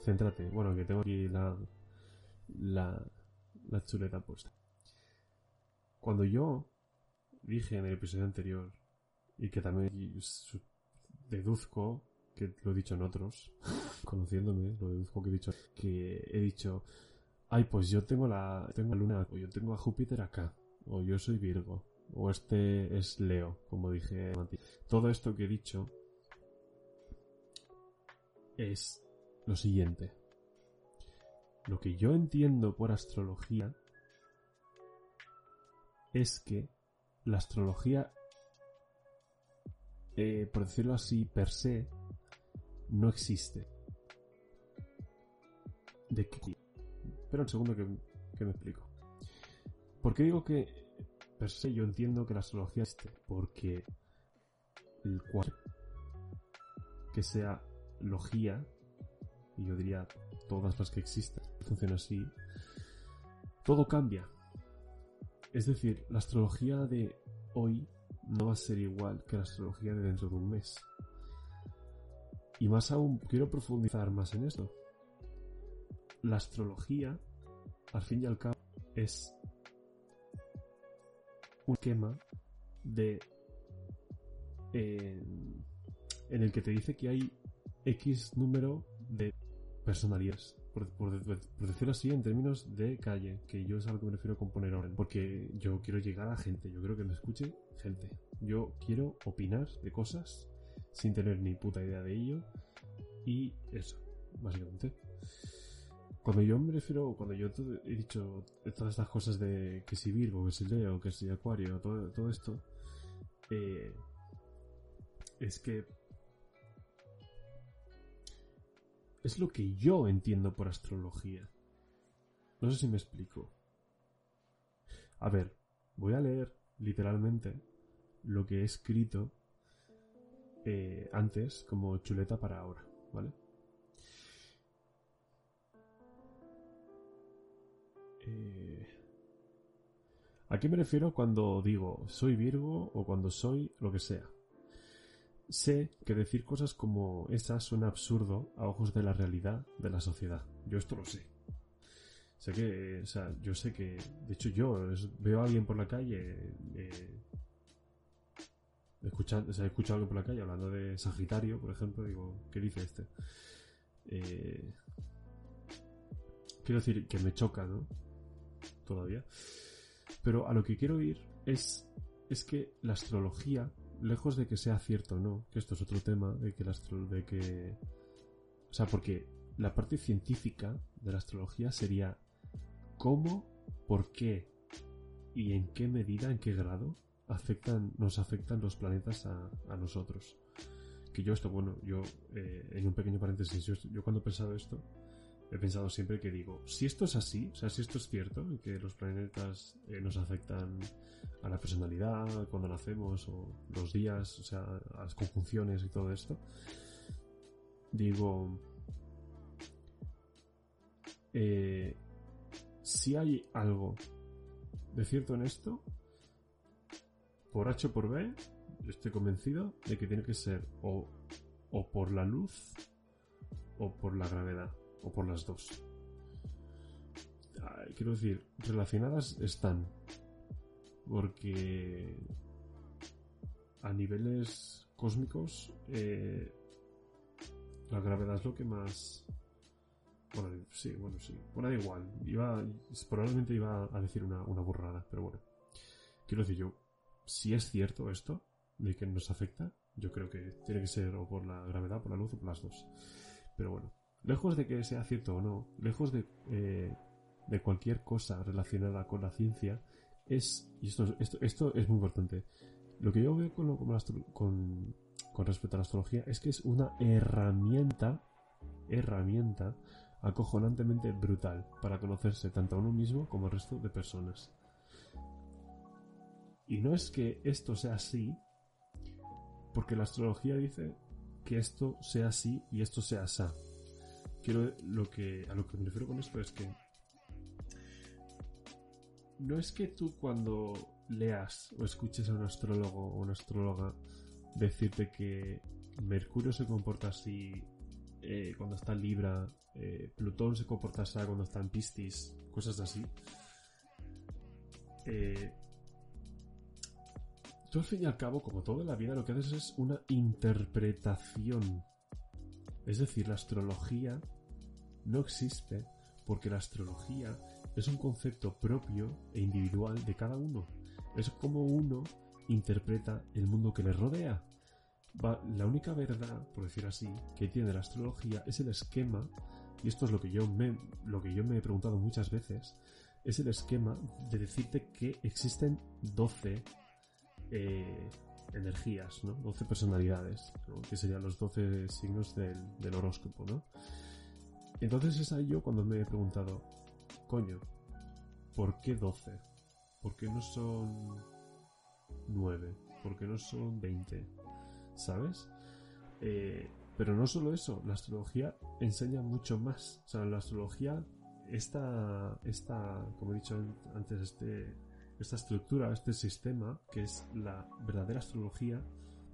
céntrate. Bueno, que tengo aquí la, la, la chuleta puesta. Cuando yo dije en el episodio anterior, y que también deduzco, que lo he dicho en otros, conociéndome, lo deduzco que he dicho, que he dicho, ay, pues yo tengo la, tengo la luna, o yo tengo a Júpiter acá, o yo soy Virgo, o este es Leo, como dije antes. Todo esto que he dicho es lo siguiente. Lo que yo entiendo por astrología es que la astrología, eh, por decirlo así, per se, no existe. ¿De qué? Espera un segundo que, me explico. ¿Por qué digo que per se yo entiendo que la astrología existe? Porque el cual que sea logía, y yo diría todas las que existan, funciona así, todo cambia. Es decir, la astrología de hoy no va a ser igual que la astrología de dentro de un mes. Y más aún, quiero profundizar más en esto. La astrología, al fin y al cabo, es un esquema de en el que te dice que hay X número de personalidades. Por, decirlo así, en términos de calle, que yo es a lo que me refiero con poner orden, porque yo quiero llegar a gente, yo creo que me escuche gente. Yo quiero opinar de cosas sin tener ni puta idea de ello, y eso, básicamente. Cuando yo me refiero, cuando yo he dicho todas estas cosas de que si Virgo, que si Leo, que si Acuario, todo, todo esto, eh, es que Es lo que yo entiendo por astrología. No sé si me explico. A ver, voy a leer literalmente lo que he escrito eh, antes como chuleta para ahora, ¿vale? Eh, ¿A qué me refiero cuando digo soy Virgo o cuando soy lo que sea? Sé que decir cosas como esas suena absurdo a ojos de la realidad de la sociedad. Yo esto lo sé. Sé que, o sea, yo sé que, de hecho yo veo a alguien por la calle, eh, escuchando, o he escuchado a alguien por la calle hablando de Sagitario, por ejemplo, digo, ¿qué dice este? Eh, quiero decir que me choca, ¿no? Todavía. Pero a lo que quiero ir es, es que la astrología lejos de que sea cierto o no, que esto es otro tema, de que la de que... O sea, porque la parte científica de la astrología sería cómo, por qué y en qué medida, en qué grado afectan, nos afectan los planetas a, nosotros. Que yo esto, bueno, yo eh, en un pequeño paréntesis, yo, cuando he pensado esto, he pensado siempre que digo, si esto es así, o sea, si esto es cierto, que los planetas eh, nos afectan a la personalidad cuando nacemos, o los días, o sea, a las conjunciones y todo esto, digo, eh, si hay algo de cierto en esto, por H o por B, estoy convencido de que tiene que ser o, o por la luz o por la gravedad o por las dos. Quiero decir, relacionadas están. Porque a niveles cósmicos eh, la gravedad es lo que más... Bueno, sí, bueno, sí. Bueno, da igual. Iba, probablemente iba a decir una, una burrada, pero bueno. Quiero decir yo, si es cierto esto, de que nos afecta, yo creo que tiene que ser o por la gravedad, por la luz o por las dos. Pero bueno, lejos de que sea cierto o no, lejos de, eh, de cualquier cosa relacionada con la ciencia, es, y esto, esto, esto es muy importante, lo que yo veo con, con, con respecto a la astrología es que es una herramienta, herramienta acojonantemente brutal para conocerse tanto a uno mismo como al resto de personas. Y no es que esto sea así, porque la astrología dice que esto sea así y esto sea así quiero lo que a lo que me refiero con esto es que no es que tú cuando leas o escuches a un astrólogo o una astróloga decirte que Mercurio se comporta así eh, cuando está en Libra, eh, Plutón se comporta así cuando está en Piscis, cosas así. Eh, tú al fin y al cabo, como todo en la vida, lo que haces es una interpretación. Es decir, la astrología no existe porque la astrología es un concepto propio e individual de cada uno. Es como uno interpreta el mundo que le rodea. la única verdad, por decir así, que tiene la astrología es el esquema, y esto es lo que yo me, lo que yo me he preguntado muchas veces, es el esquema de decirte que existen 12 eh, energías, ¿no? 12 personalidades, que serían los 12 signos del, horóscopo, ¿no? Entonces es ahí yo cuando me he preguntado, coño, ¿por qué 12? ¿Por qué no son 9? ¿Por qué no son 20? ¿Sabes? Eh, pero no solo eso, la astrología enseña mucho más. O sea, la astrología, esta, esta como he dicho antes, este, esta estructura, este sistema, que es la verdadera astrología,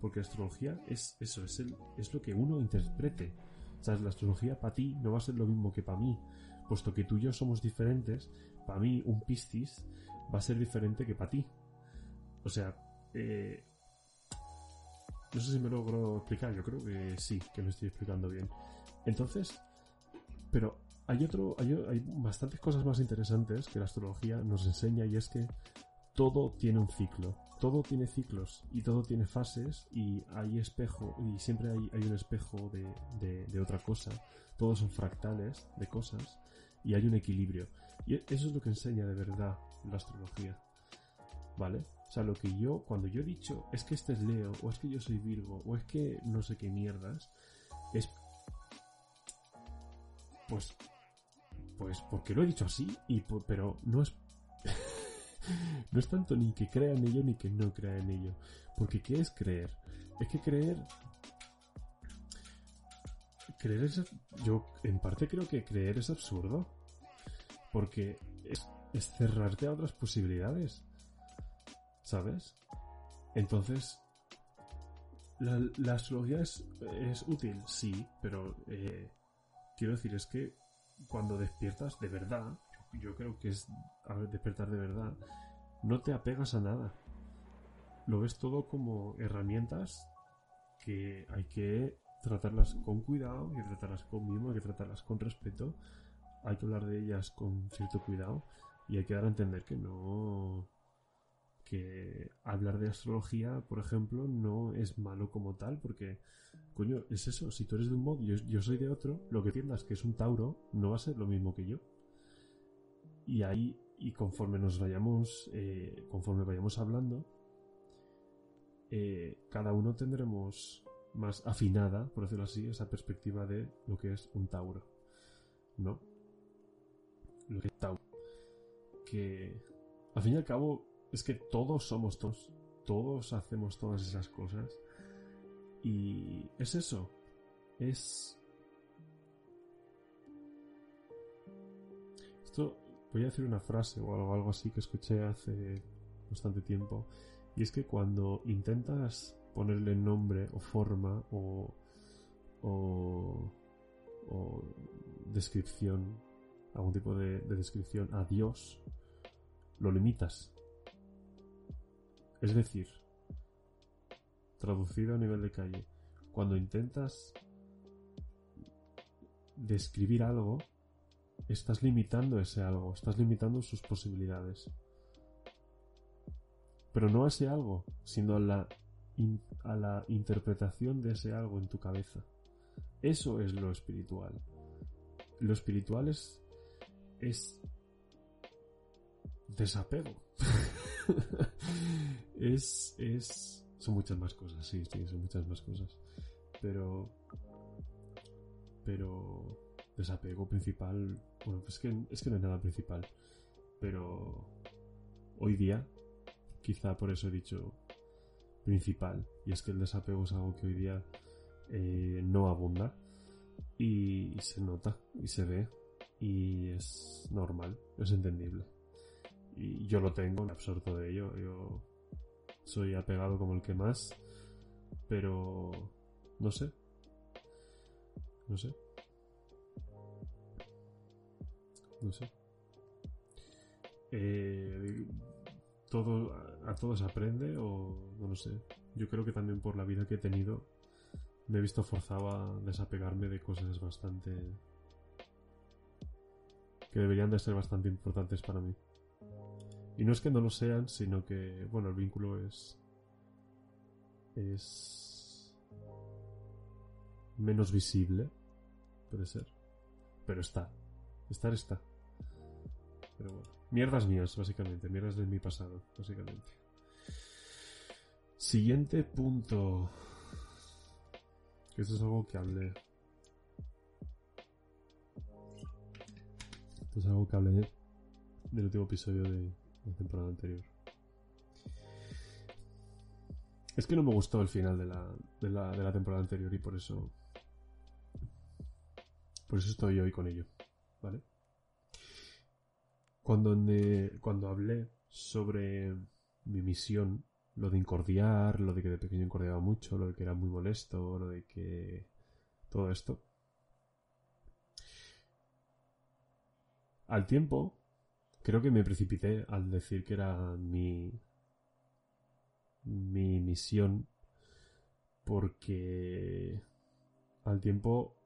porque la astrología es eso, es, el, es lo que uno interprete. O sea, la astrología para ti no va a ser lo mismo que para mí. Puesto que tú y yo somos diferentes, para mí un Piscis va a ser diferente que para ti. O sea, eh, no sé si me logro explicar, yo creo que sí, que me estoy explicando bien. Entonces, pero hay otro, hay, hay bastantes cosas más interesantes que la astrología nos enseña y es que todo tiene un ciclo todo tiene ciclos y todo tiene fases y hay espejo y siempre hay, un espejo de, otra cosa. Todos son fractales de cosas y hay un equilibrio. Y eso es lo que enseña de verdad la astrología. ¿Vale? O sea, lo que yo, cuando yo he dicho es que este es Leo, o es que yo soy Virgo, o es que no sé qué mierdas, es. Pues. Pues porque lo he dicho así, y pero no es no es tanto ni que crea en ello ni que no crea en ello. Porque ¿qué es creer? Es que creer... Creer es... Yo en parte creo que creer es absurdo. Porque es, cerrarte a otras posibilidades. ¿Sabes? Entonces... La, astrología es, útil, sí, pero eh, quiero decir, es que cuando despiertas de verdad, yo creo que es despertar de verdad, no te apegas a nada. Lo ves todo como herramientas que hay que tratarlas con cuidado, hay que tratarlas con mimo, hay que tratarlas con respeto, hay que hablar de ellas con cierto cuidado y hay que dar a entender que no que hablar de astrología, por ejemplo, no es malo como tal, porque, coño, es eso, si tú eres de un modo y yo, soy de otro, lo que entiendas que es un Tauro no va a ser lo mismo que yo. Y ahí, y conforme nos vayamos, eh, conforme vayamos hablando, eh, cada uno tendremos más afinada, por decirlo así, esa perspectiva de lo que es un Tauro. ¿No? Lo que es Tauro. Que, al fin y al cabo, es que todos somos todos. Todos hacemos todas esas cosas. Y es eso. Es... Esto voy a decir una frase o algo así que escuché hace bastante tiempo. Y es que cuando intentas ponerle nombre o forma o, o, descripción, algún tipo de descripción a Dios, lo limitas. Es decir, traducido a nivel de calle, cuando intentas describir algo, estás limitando ese algo, estás limitando sus posibilidades. Pero no a ese algo, sino a la, a la interpretación de ese algo en tu cabeza. Eso es lo espiritual. Lo espiritual es, es desapego. es, es, son muchas más cosas, sí, sí, son muchas más cosas. Pero, pero, desapego principal bueno, es que, es que no hay nada principal. Pero hoy día, quizá por eso he dicho principal. Y es que el desapego es algo que hoy día eh, no abunda. Y, se nota, y se ve. Y es normal, es entendible. Y yo lo tengo, absorto de ello. Yo soy apegado como el que más, pero no sé. No sé. No sé. Eh, todo a todos aprende o no lo sé. Yo creo que también por la vida que he tenido me he visto forzado a desapegarme de cosas bastante que deberían de ser bastante importantes para mí. Y no es que no lo sean, sino que, bueno, el vínculo es es menos visible, puede ser, pero está. Estar está. Pero bueno. Mierdas mías, básicamente. Mierdas de mi pasado, básicamente. Siguiente punto. Esto es algo que hablé. Esto es algo que hablé del último episodio de la temporada anterior. Es que no me gustó el final de la, de la, de la temporada anterior y por eso. Por eso estoy hoy con ello. ¿Vale? Cuando, cuando hablé sobre mi misión, lo de incordiar, lo de que de pequeño incordiaba mucho, lo de que era muy molesto, lo de que... todo esto. Al tiempo, creo que me precipité al decir que era mi... mi misión porque al tiempo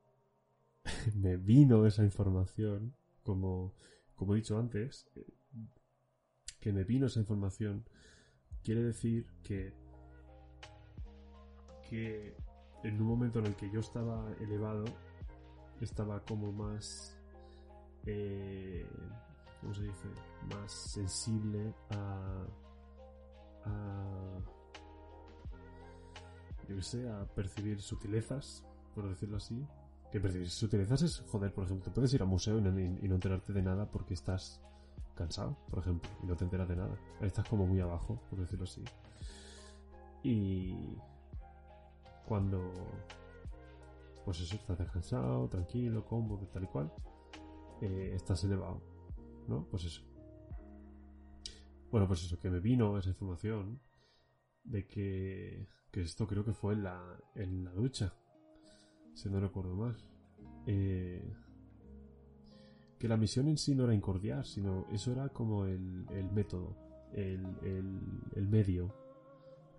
me vino esa información como como he dicho antes, que me vino esa información, quiere decir que, que en un momento en el que yo estaba elevado, estaba como más, eh, ¿cómo se dice? Más sensible a, a, yo sé, a percibir sutilezas, por decirlo así, que si utilizas es, joder, por ejemplo, puedes ir al museo y no, enterarte de nada porque estás cansado, por ejemplo, y no te enteras de nada. Estás como muy abajo, por decirlo así. Y cuando, pues eso, estás descansado, tranquilo, cómodo, tal y cual, eh, estás elevado, ¿no? Pues eso. Bueno, pues eso, que me vino esa información de que, que esto creo que fue en la, en la ducha si no recuerdo mal. Eh, que la misión en sí no era incordiar, sino eso era como el, el método, el, el, el, medio.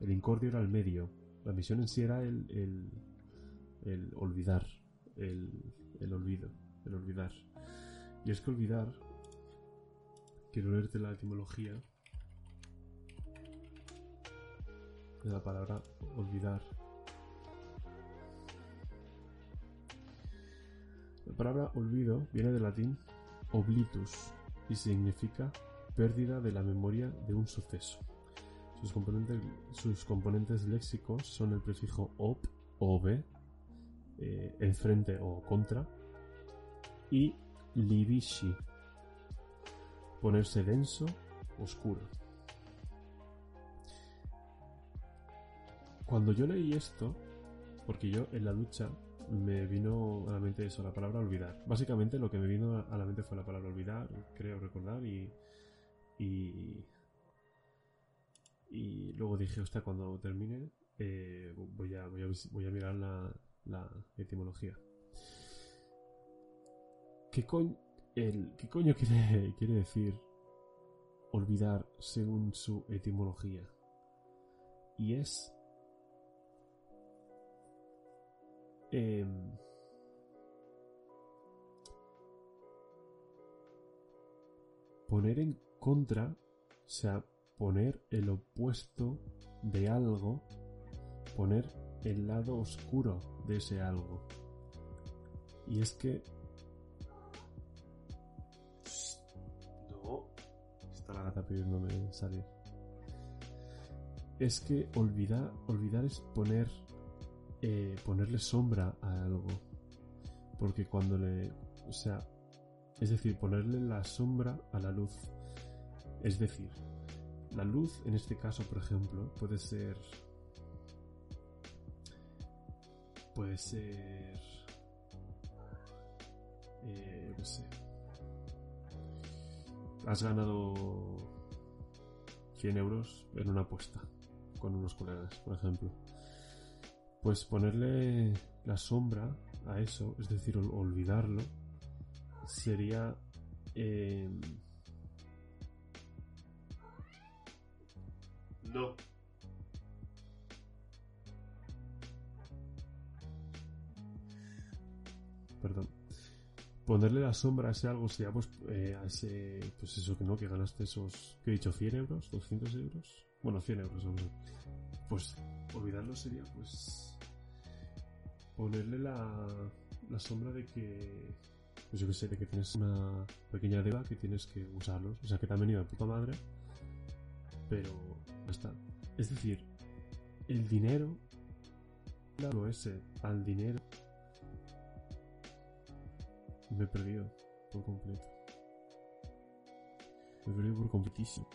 El incordio era el medio. La misión en sí era el, el olvidar, el, el olvido, el olvidar. Y es que olvidar, quiero leerte la etimología de la palabra olvidar La palabra olvido viene del latín oblitus y significa pérdida de la memoria de un suceso. Sus componentes, sus componentes léxicos son el prefijo op, ove, eh, enfrente o contra, y libishi, ponerse denso, oscuro. Cuando yo leí esto, porque yo en la ducha me vino a la mente eso, la palabra olvidar. Básicamente lo que me vino a la mente fue la palabra olvidar, creo recordar, y. Y, y luego dije, hostia, cuando termine, eh, voy, a, voy, a, voy a mirar la, la etimología. ¿Qué, coño, el, ¿Qué coño quiere, quiere decir olvidar según su etimología? Y es Em, poner en contra, o sea, poner el opuesto de algo, poner el lado oscuro de ese algo. Y es que... la gata pidiéndome salir. Es que olvidar, olvidar es poner eh, ponerle sombra a algo. Porque cuando le... O sea, es decir, ponerle la sombra a la luz. Es decir, la luz en este caso, por ejemplo, puede ser... Puede ser... Eh, no sé. Has ganado 100 euros en una apuesta con unos colegas, por ejemplo. Pues ponerle la sombra a eso, es decir, olvidarlo, sería... Eh... No. Ponerle la sombra a ese algo sería pues eh, a ese, pues eso que no, que ganaste esos, que he dicho, 100 euros, 200 euros. Bueno, 100 euros, Pues olvidarlo sería pues ponerle la, la sombra de que pues yo que sé, de que tienes una pequeña deuda que tienes que usarlos. O sea, que te han venido de puta madre, pero está. Es decir, el dinero, claro, ese, al dinero, me he perdido por completo. Me he perdido por completísimo.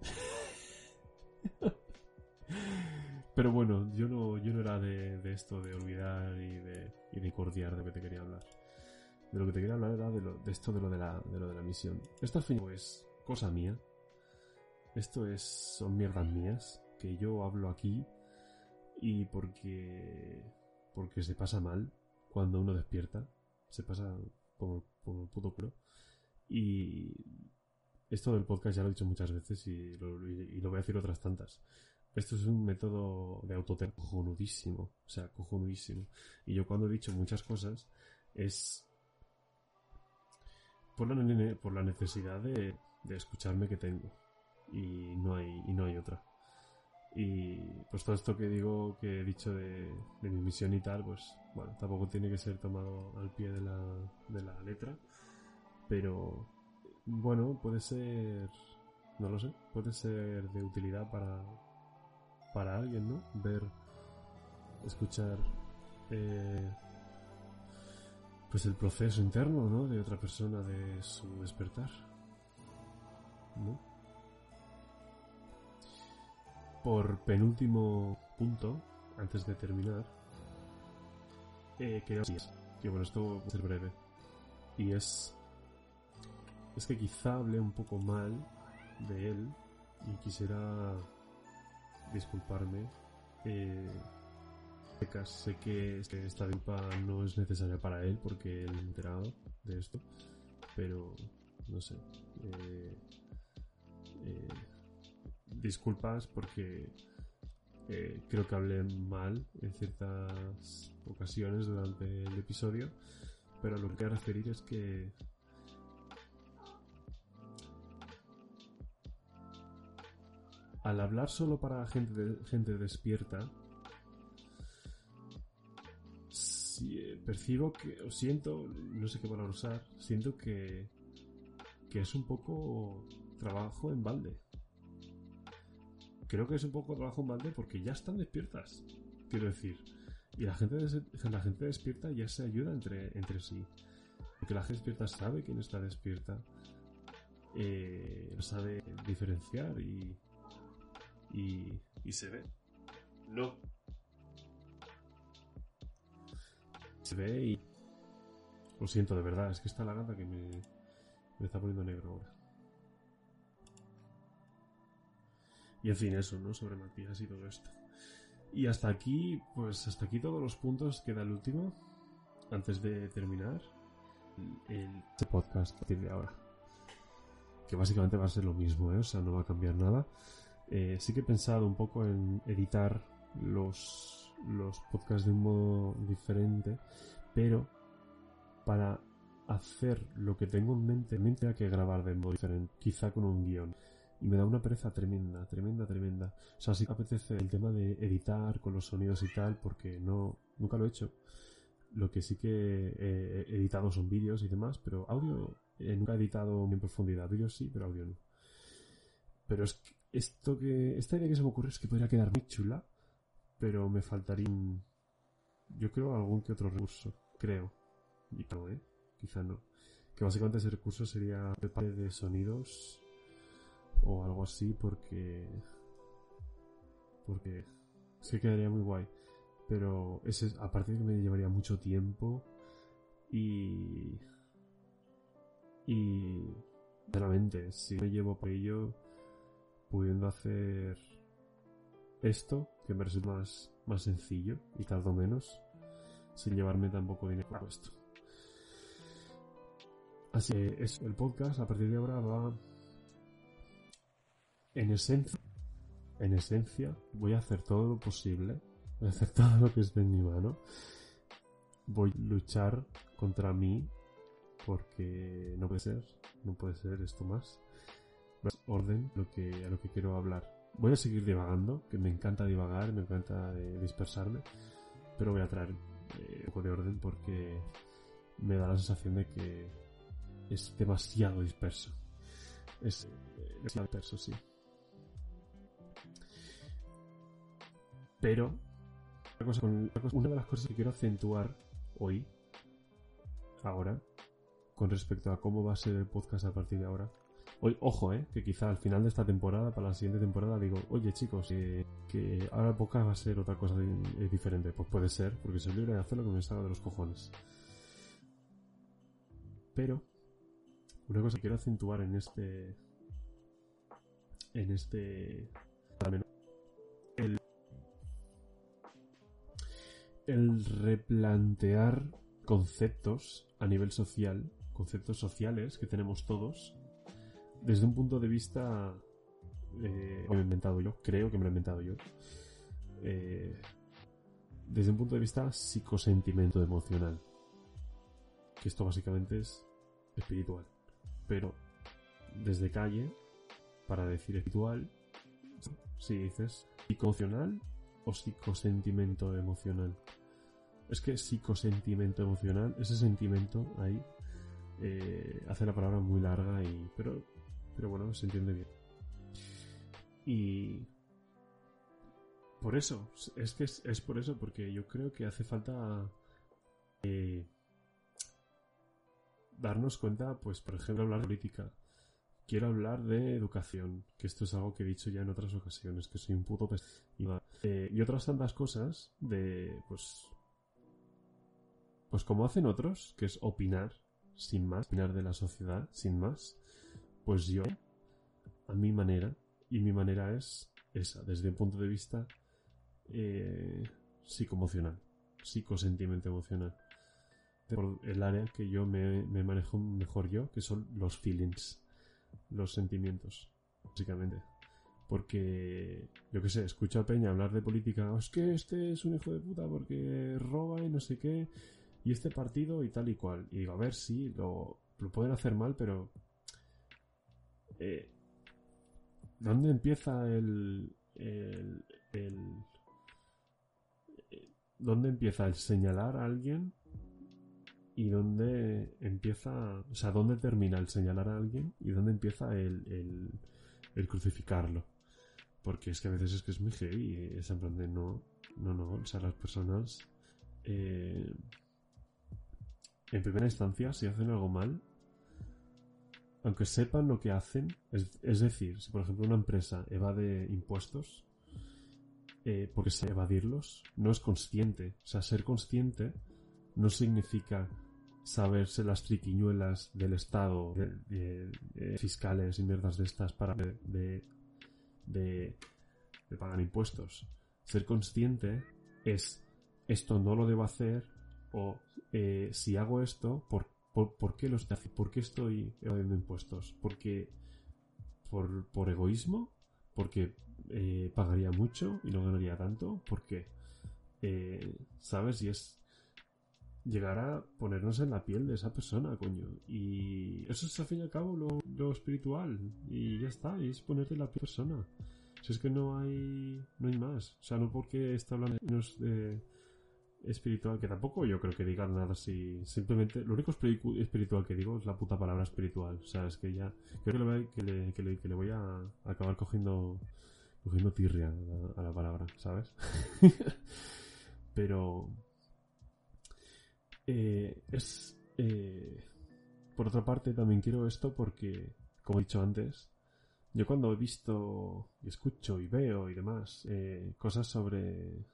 Pero bueno, yo no, yo no era de, esto de olvidar y de, y de cordiar de lo que te quería hablar. De lo que te quería hablar era de, lo, de esto de lo de, la, de lo de la misión. Esto al fin es cosa mía. Esto es, son mierdas mías que yo hablo aquí y porque porque se pasa mal cuando uno despierta. Se pasa como, como puto pro. Y esto del podcast ya lo he dicho muchas veces y lo, voy a decir otras tantas. Esto es un método de autotest cojonudísimo. O sea, cojonudísimo. Y yo cuando he dicho muchas cosas es por la, por la necesidad de, de escucharme que tengo. Y no hay, y no hay otra. Y pues todo esto que digo, que he dicho de, de, mi misión y tal, pues bueno, tampoco tiene que ser tomado al pie de la, de la letra. Pero bueno, puede ser, no lo sé, puede ser de utilidad para, para alguien, ¿no? Ver, escuchar eh, pues el proceso interno, ¿no? De otra persona de su despertar. ¿No? Por penúltimo punto, antes de terminar, eh, que bueno, esto va a ser breve. Y es. Es que quizá hablé un poco mal de él y quisiera disculparme. Eh, sé que esta disculpa no es necesaria para él porque él ha enterado de esto, pero no sé. Eh, eh, disculpas porque eh, creo que hablé mal en ciertas ocasiones durante el episodio, pero lo que quiero referir es que al hablar solo para gente, gente despierta, eh, percibo que, o siento, no sé qué a usar, siento que, que es un poco trabajo en balde. Creo que es un poco trabajo en balde porque ya están despiertas, quiero decir. Y la gente, la gente despierta ya se ayuda entre, entre sí. Porque la gente despierta sabe quién está despierta. Eh, sabe diferenciar y, y, se ve. No. Se ve y... Lo siento, de verdad, es que está la gata que me, me está poniendo negro ahora. Y en fin, eso, ¿no? Sobre Matías y todo esto. Y hasta aquí, pues hasta aquí todos los puntos. Queda el último. Antes de terminar el, podcast a partir de ahora. Que básicamente va a ser lo mismo, ¿eh? O sea, no va a cambiar nada. Eh, sí que he pensado un poco en editar los, los podcasts de un modo diferente, pero para hacer lo que tengo en mente, me tengo que grabar de modo diferente, quizá con un guion. Y me da una pereza tremenda, tremenda, tremenda. O sea, sí que apetece el tema de editar con los sonidos y tal, porque no, nunca lo he hecho. Lo que sí que he editado son vídeos y demás, pero audio eh, nunca he editado en profundidad. Vídeos sí, pero audio no. Pero es que esto que, esta idea que se me ocurre es que podría quedar muy chula, pero me faltaría, yo creo, algún que otro recurso, creo. Y no, ¿eh? Quizá no. Que básicamente ese recurso sería el parte de sonidos o algo así, porque, porque es que quedaría muy guay. Pero ese, aparte de que me llevaría mucho tiempo y, y, realmente, si me llevo por ello, pudiendo hacer esto, que me resulta más, más sencillo y tardo menos, sin llevarme tampoco dinero para esto. Así que es, el podcast a partir de ahora va en esencia, en esencia, voy a hacer todo lo posible, voy a hacer todo lo que esté en mi mano, voy a luchar contra mí porque no puede ser, no puede ser esto más. Orden lo que, a lo que quiero hablar. Voy a seguir divagando, que me encanta divagar, me encanta eh, dispersarme, pero voy a traer eh, un poco de orden porque me da la sensación de que es demasiado disperso. Es eh, demasiado disperso, sí. Pero, una de las cosas que quiero acentuar hoy, ahora, con respecto a cómo va a ser el podcast a partir de ahora. Hoy, ojo, eh, que quizá al final de esta temporada, para la siguiente temporada, digo, oye chicos, que ahora el podcast va a ser otra cosa diferente. Pues puede ser, porque soy libre de hacer lo que me salga de los cojones. Pero, una cosa que quiero acentuar en este. En este. Replantear conceptos a nivel social, conceptos sociales que tenemos todos, desde un punto de vista, eh, he inventado yo, creo que me lo he inventado yo, eh, desde un punto de vista psicosentimento emocional, que esto básicamente es espiritual, pero desde calle, para decir espiritual, si dices psicoemocional o psicosentimento emocional. Es que psicosentimento emocional, ese sentimiento ahí, eh, hace la palabra muy larga y. Pero, pero bueno, se entiende bien. Y. Por eso, es que es, por eso, porque yo creo que hace falta. Eh, darnos cuenta, pues, por ejemplo, hablar de política quiero hablar de educación, que esto es algo que he dicho ya en otras ocasiones, que soy un puto pes eh, y otras tantas cosas de, pues, pues como hacen otros, que es opinar, sin más, opinar de la sociedad, sin más, pues yo, a mi manera, y mi manera es esa, desde un punto de vista eh, psicoemocional, psicosentimiento emocional. Por el área que yo me manejo mejor yo, que son los feelings los sentimientos, básicamente. Porque, yo qué sé, escucho a Peña hablar de política, es que este es un hijo de puta porque roba y no sé qué, y este partido y tal y cual. Y digo, a ver, sí, lo, lo pueden hacer mal, pero... Eh, ¿Dónde empieza el, el, el, eh, ¿Dónde empieza el señalar a alguien y dónde empieza, o sea, dónde termina el señalar a alguien y dónde empieza el, el, crucificarlo. Porque es que a veces es que es muy heavy, es en plan no, no, no, o sea, las personas, eh, en primera instancia, si hacen algo mal, aunque sepan lo que hacen, es, decir, si por ejemplo una empresa evade impuestos, eh, porque se evadirlos, no es consciente. O sea, ser consciente no significa saberse las triquiñuelas del Estado, fiscales y mierdas de estas para de, de, pagar impuestos. Ser consciente es esto no lo debo hacer o eh, si hago esto, ¿por, por, qué lo estoy haciendo? ¿Por qué estoy evadiendo impuestos? ¿Porque por, por egoísmo? ¿Porque eh, pagaría mucho y no ganaría tanto? ¿Por qué? Eh, ¿Sabes? Y es llegar a ponernos en la piel de esa persona, coño. Y eso es al fin y al cabo lo, espiritual. Y ya está, y es ponerte en la piel de persona. Si es que no hay, no hay más. O sea, no porque está hablando de espiritual, que tampoco yo creo que digan nada así. Simplemente, lo único espiritual que digo es la puta palabra espiritual. O sea, es que ya, creo que le, le, que le, voy a acabar cogiendo, cogiendo tirria a a la palabra, ¿sabes? Pero, eh, es. Eh, por otra parte, también quiero esto porque, como he dicho antes, yo cuando he visto y escucho y veo y demás eh, cosas sobre.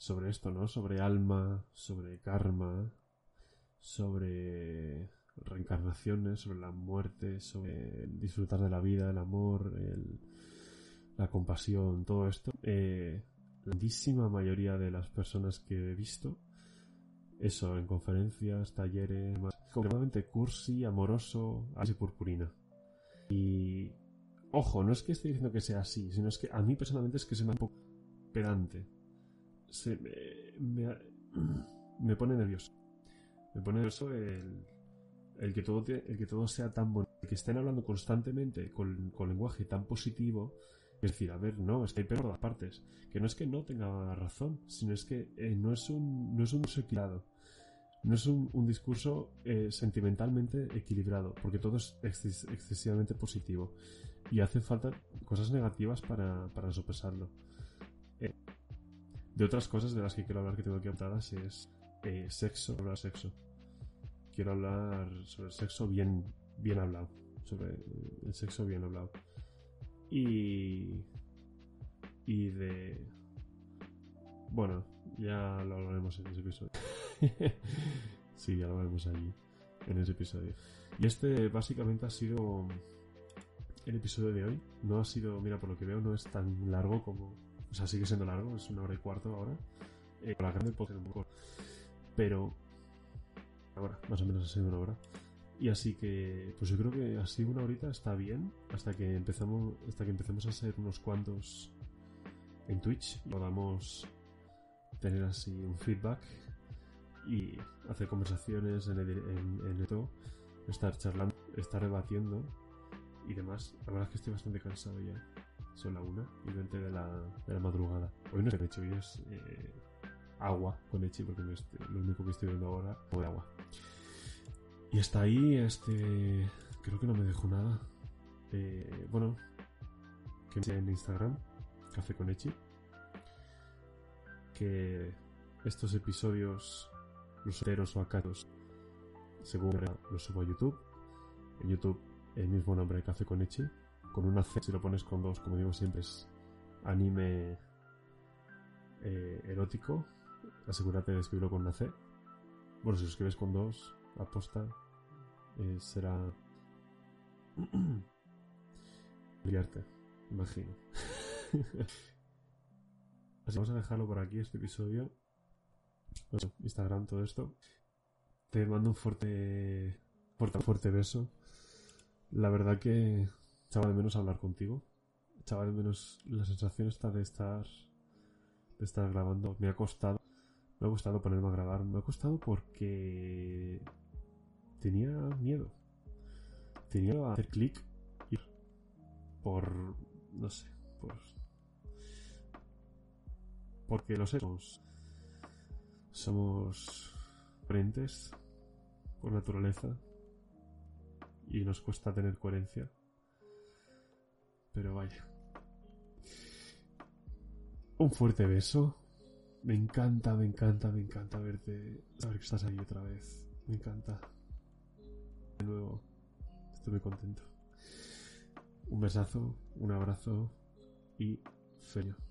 Sobre esto, ¿no? Sobre alma, sobre karma, sobre reencarnaciones, sobre la muerte, sobre el disfrutar de la vida, el amor, la compasión, todo esto. Eh, la grandísima mayoría de las personas que he visto, eso, en conferencias, talleres, completamente cursi, amoroso, así purpurina. Y ojo, no es que esté diciendo que sea así, sino es que a mí personalmente es que se me un poco pedante. Se me, me, pone nervioso. Me pone nervioso el, que todo el que todo sea tan bonito, el que estén hablando constantemente con, lenguaje tan positivo, es decir, a ver, no, es que hay peor todas partes. Que no es que no tenga razón, sino es que eh, no es un no es un equilibrado. No es un, un discurso eh, sentimentalmente equilibrado, porque todo es excesivamente positivo. Y hacen falta cosas negativas para, para sopesarlo. Eh, de otras cosas de las que quiero hablar que tengo aquí apuntadas es sexo, hablar sexo quiero hablar sobre el sexo bien, bien hablado. Sobre el sexo bien hablado. Y. Y de. Bueno, ya lo hablaremos en ese episodio. sí, ya lo hablaremos allí. En ese episodio. Y este básicamente ha sido. El episodio de hoy. No ha sido, mira, por lo que veo, no es tan largo como. O sea, sigue siendo largo, es una hora y cuarto ahora. Eh, la grande puede ser un poco. Pero ahora, más o menos ha sido una hora. Y así que, pues yo creo que así una horita está bien hasta que empezamos, hasta que empecemos a hacer unos cuantos en Twitch y podamos tener así un feedback y hacer conversaciones en el, en, estar charlando, estar debatiendo y demás. La verdad es que estoy bastante cansado ya. Son la una y 20 de la, de la madrugada. Hoy no es hecho, hoy es eh, agua con Echi, porque lo único que estoy viendo ahora es de agua. Y hasta ahí, este. Creo que no me dejo nada. Eh, bueno, que me en Instagram, Café con Echi. Que estos episodios, los enteros o acatos, según los subo a YouTube. En YouTube, el mismo nombre, Café con Echi. Con una C, si lo pones con dos, como digo siempre, es anime eh, erótico asegúrate de escribirlo con una C. Bueno, si lo escribes con dos, aposta, eh, será... liarte, imagino. Así vamos a dejarlo por aquí este episodio. Instagram, todo esto. Te mando un fuerte, fuerte, fuerte beso. La verdad que echaba de menos hablar contigo. Echaba de menos la sensación esta de estar de estar grabando. Me ha costado me ha costado ponerme a grabar. Me ha costado porque tenía miedo. Tenía miedo a hacer clic y por no sé, por porque lo somos somos frentes por naturaleza y nos cuesta tener coherencia. Pero vaya. Un fuerte beso me encanta, me encanta, me encanta verte, saber que estás ahí otra vez. Me encanta. De nuevo, estoy muy contento. Un besazo, un abrazo y feliz.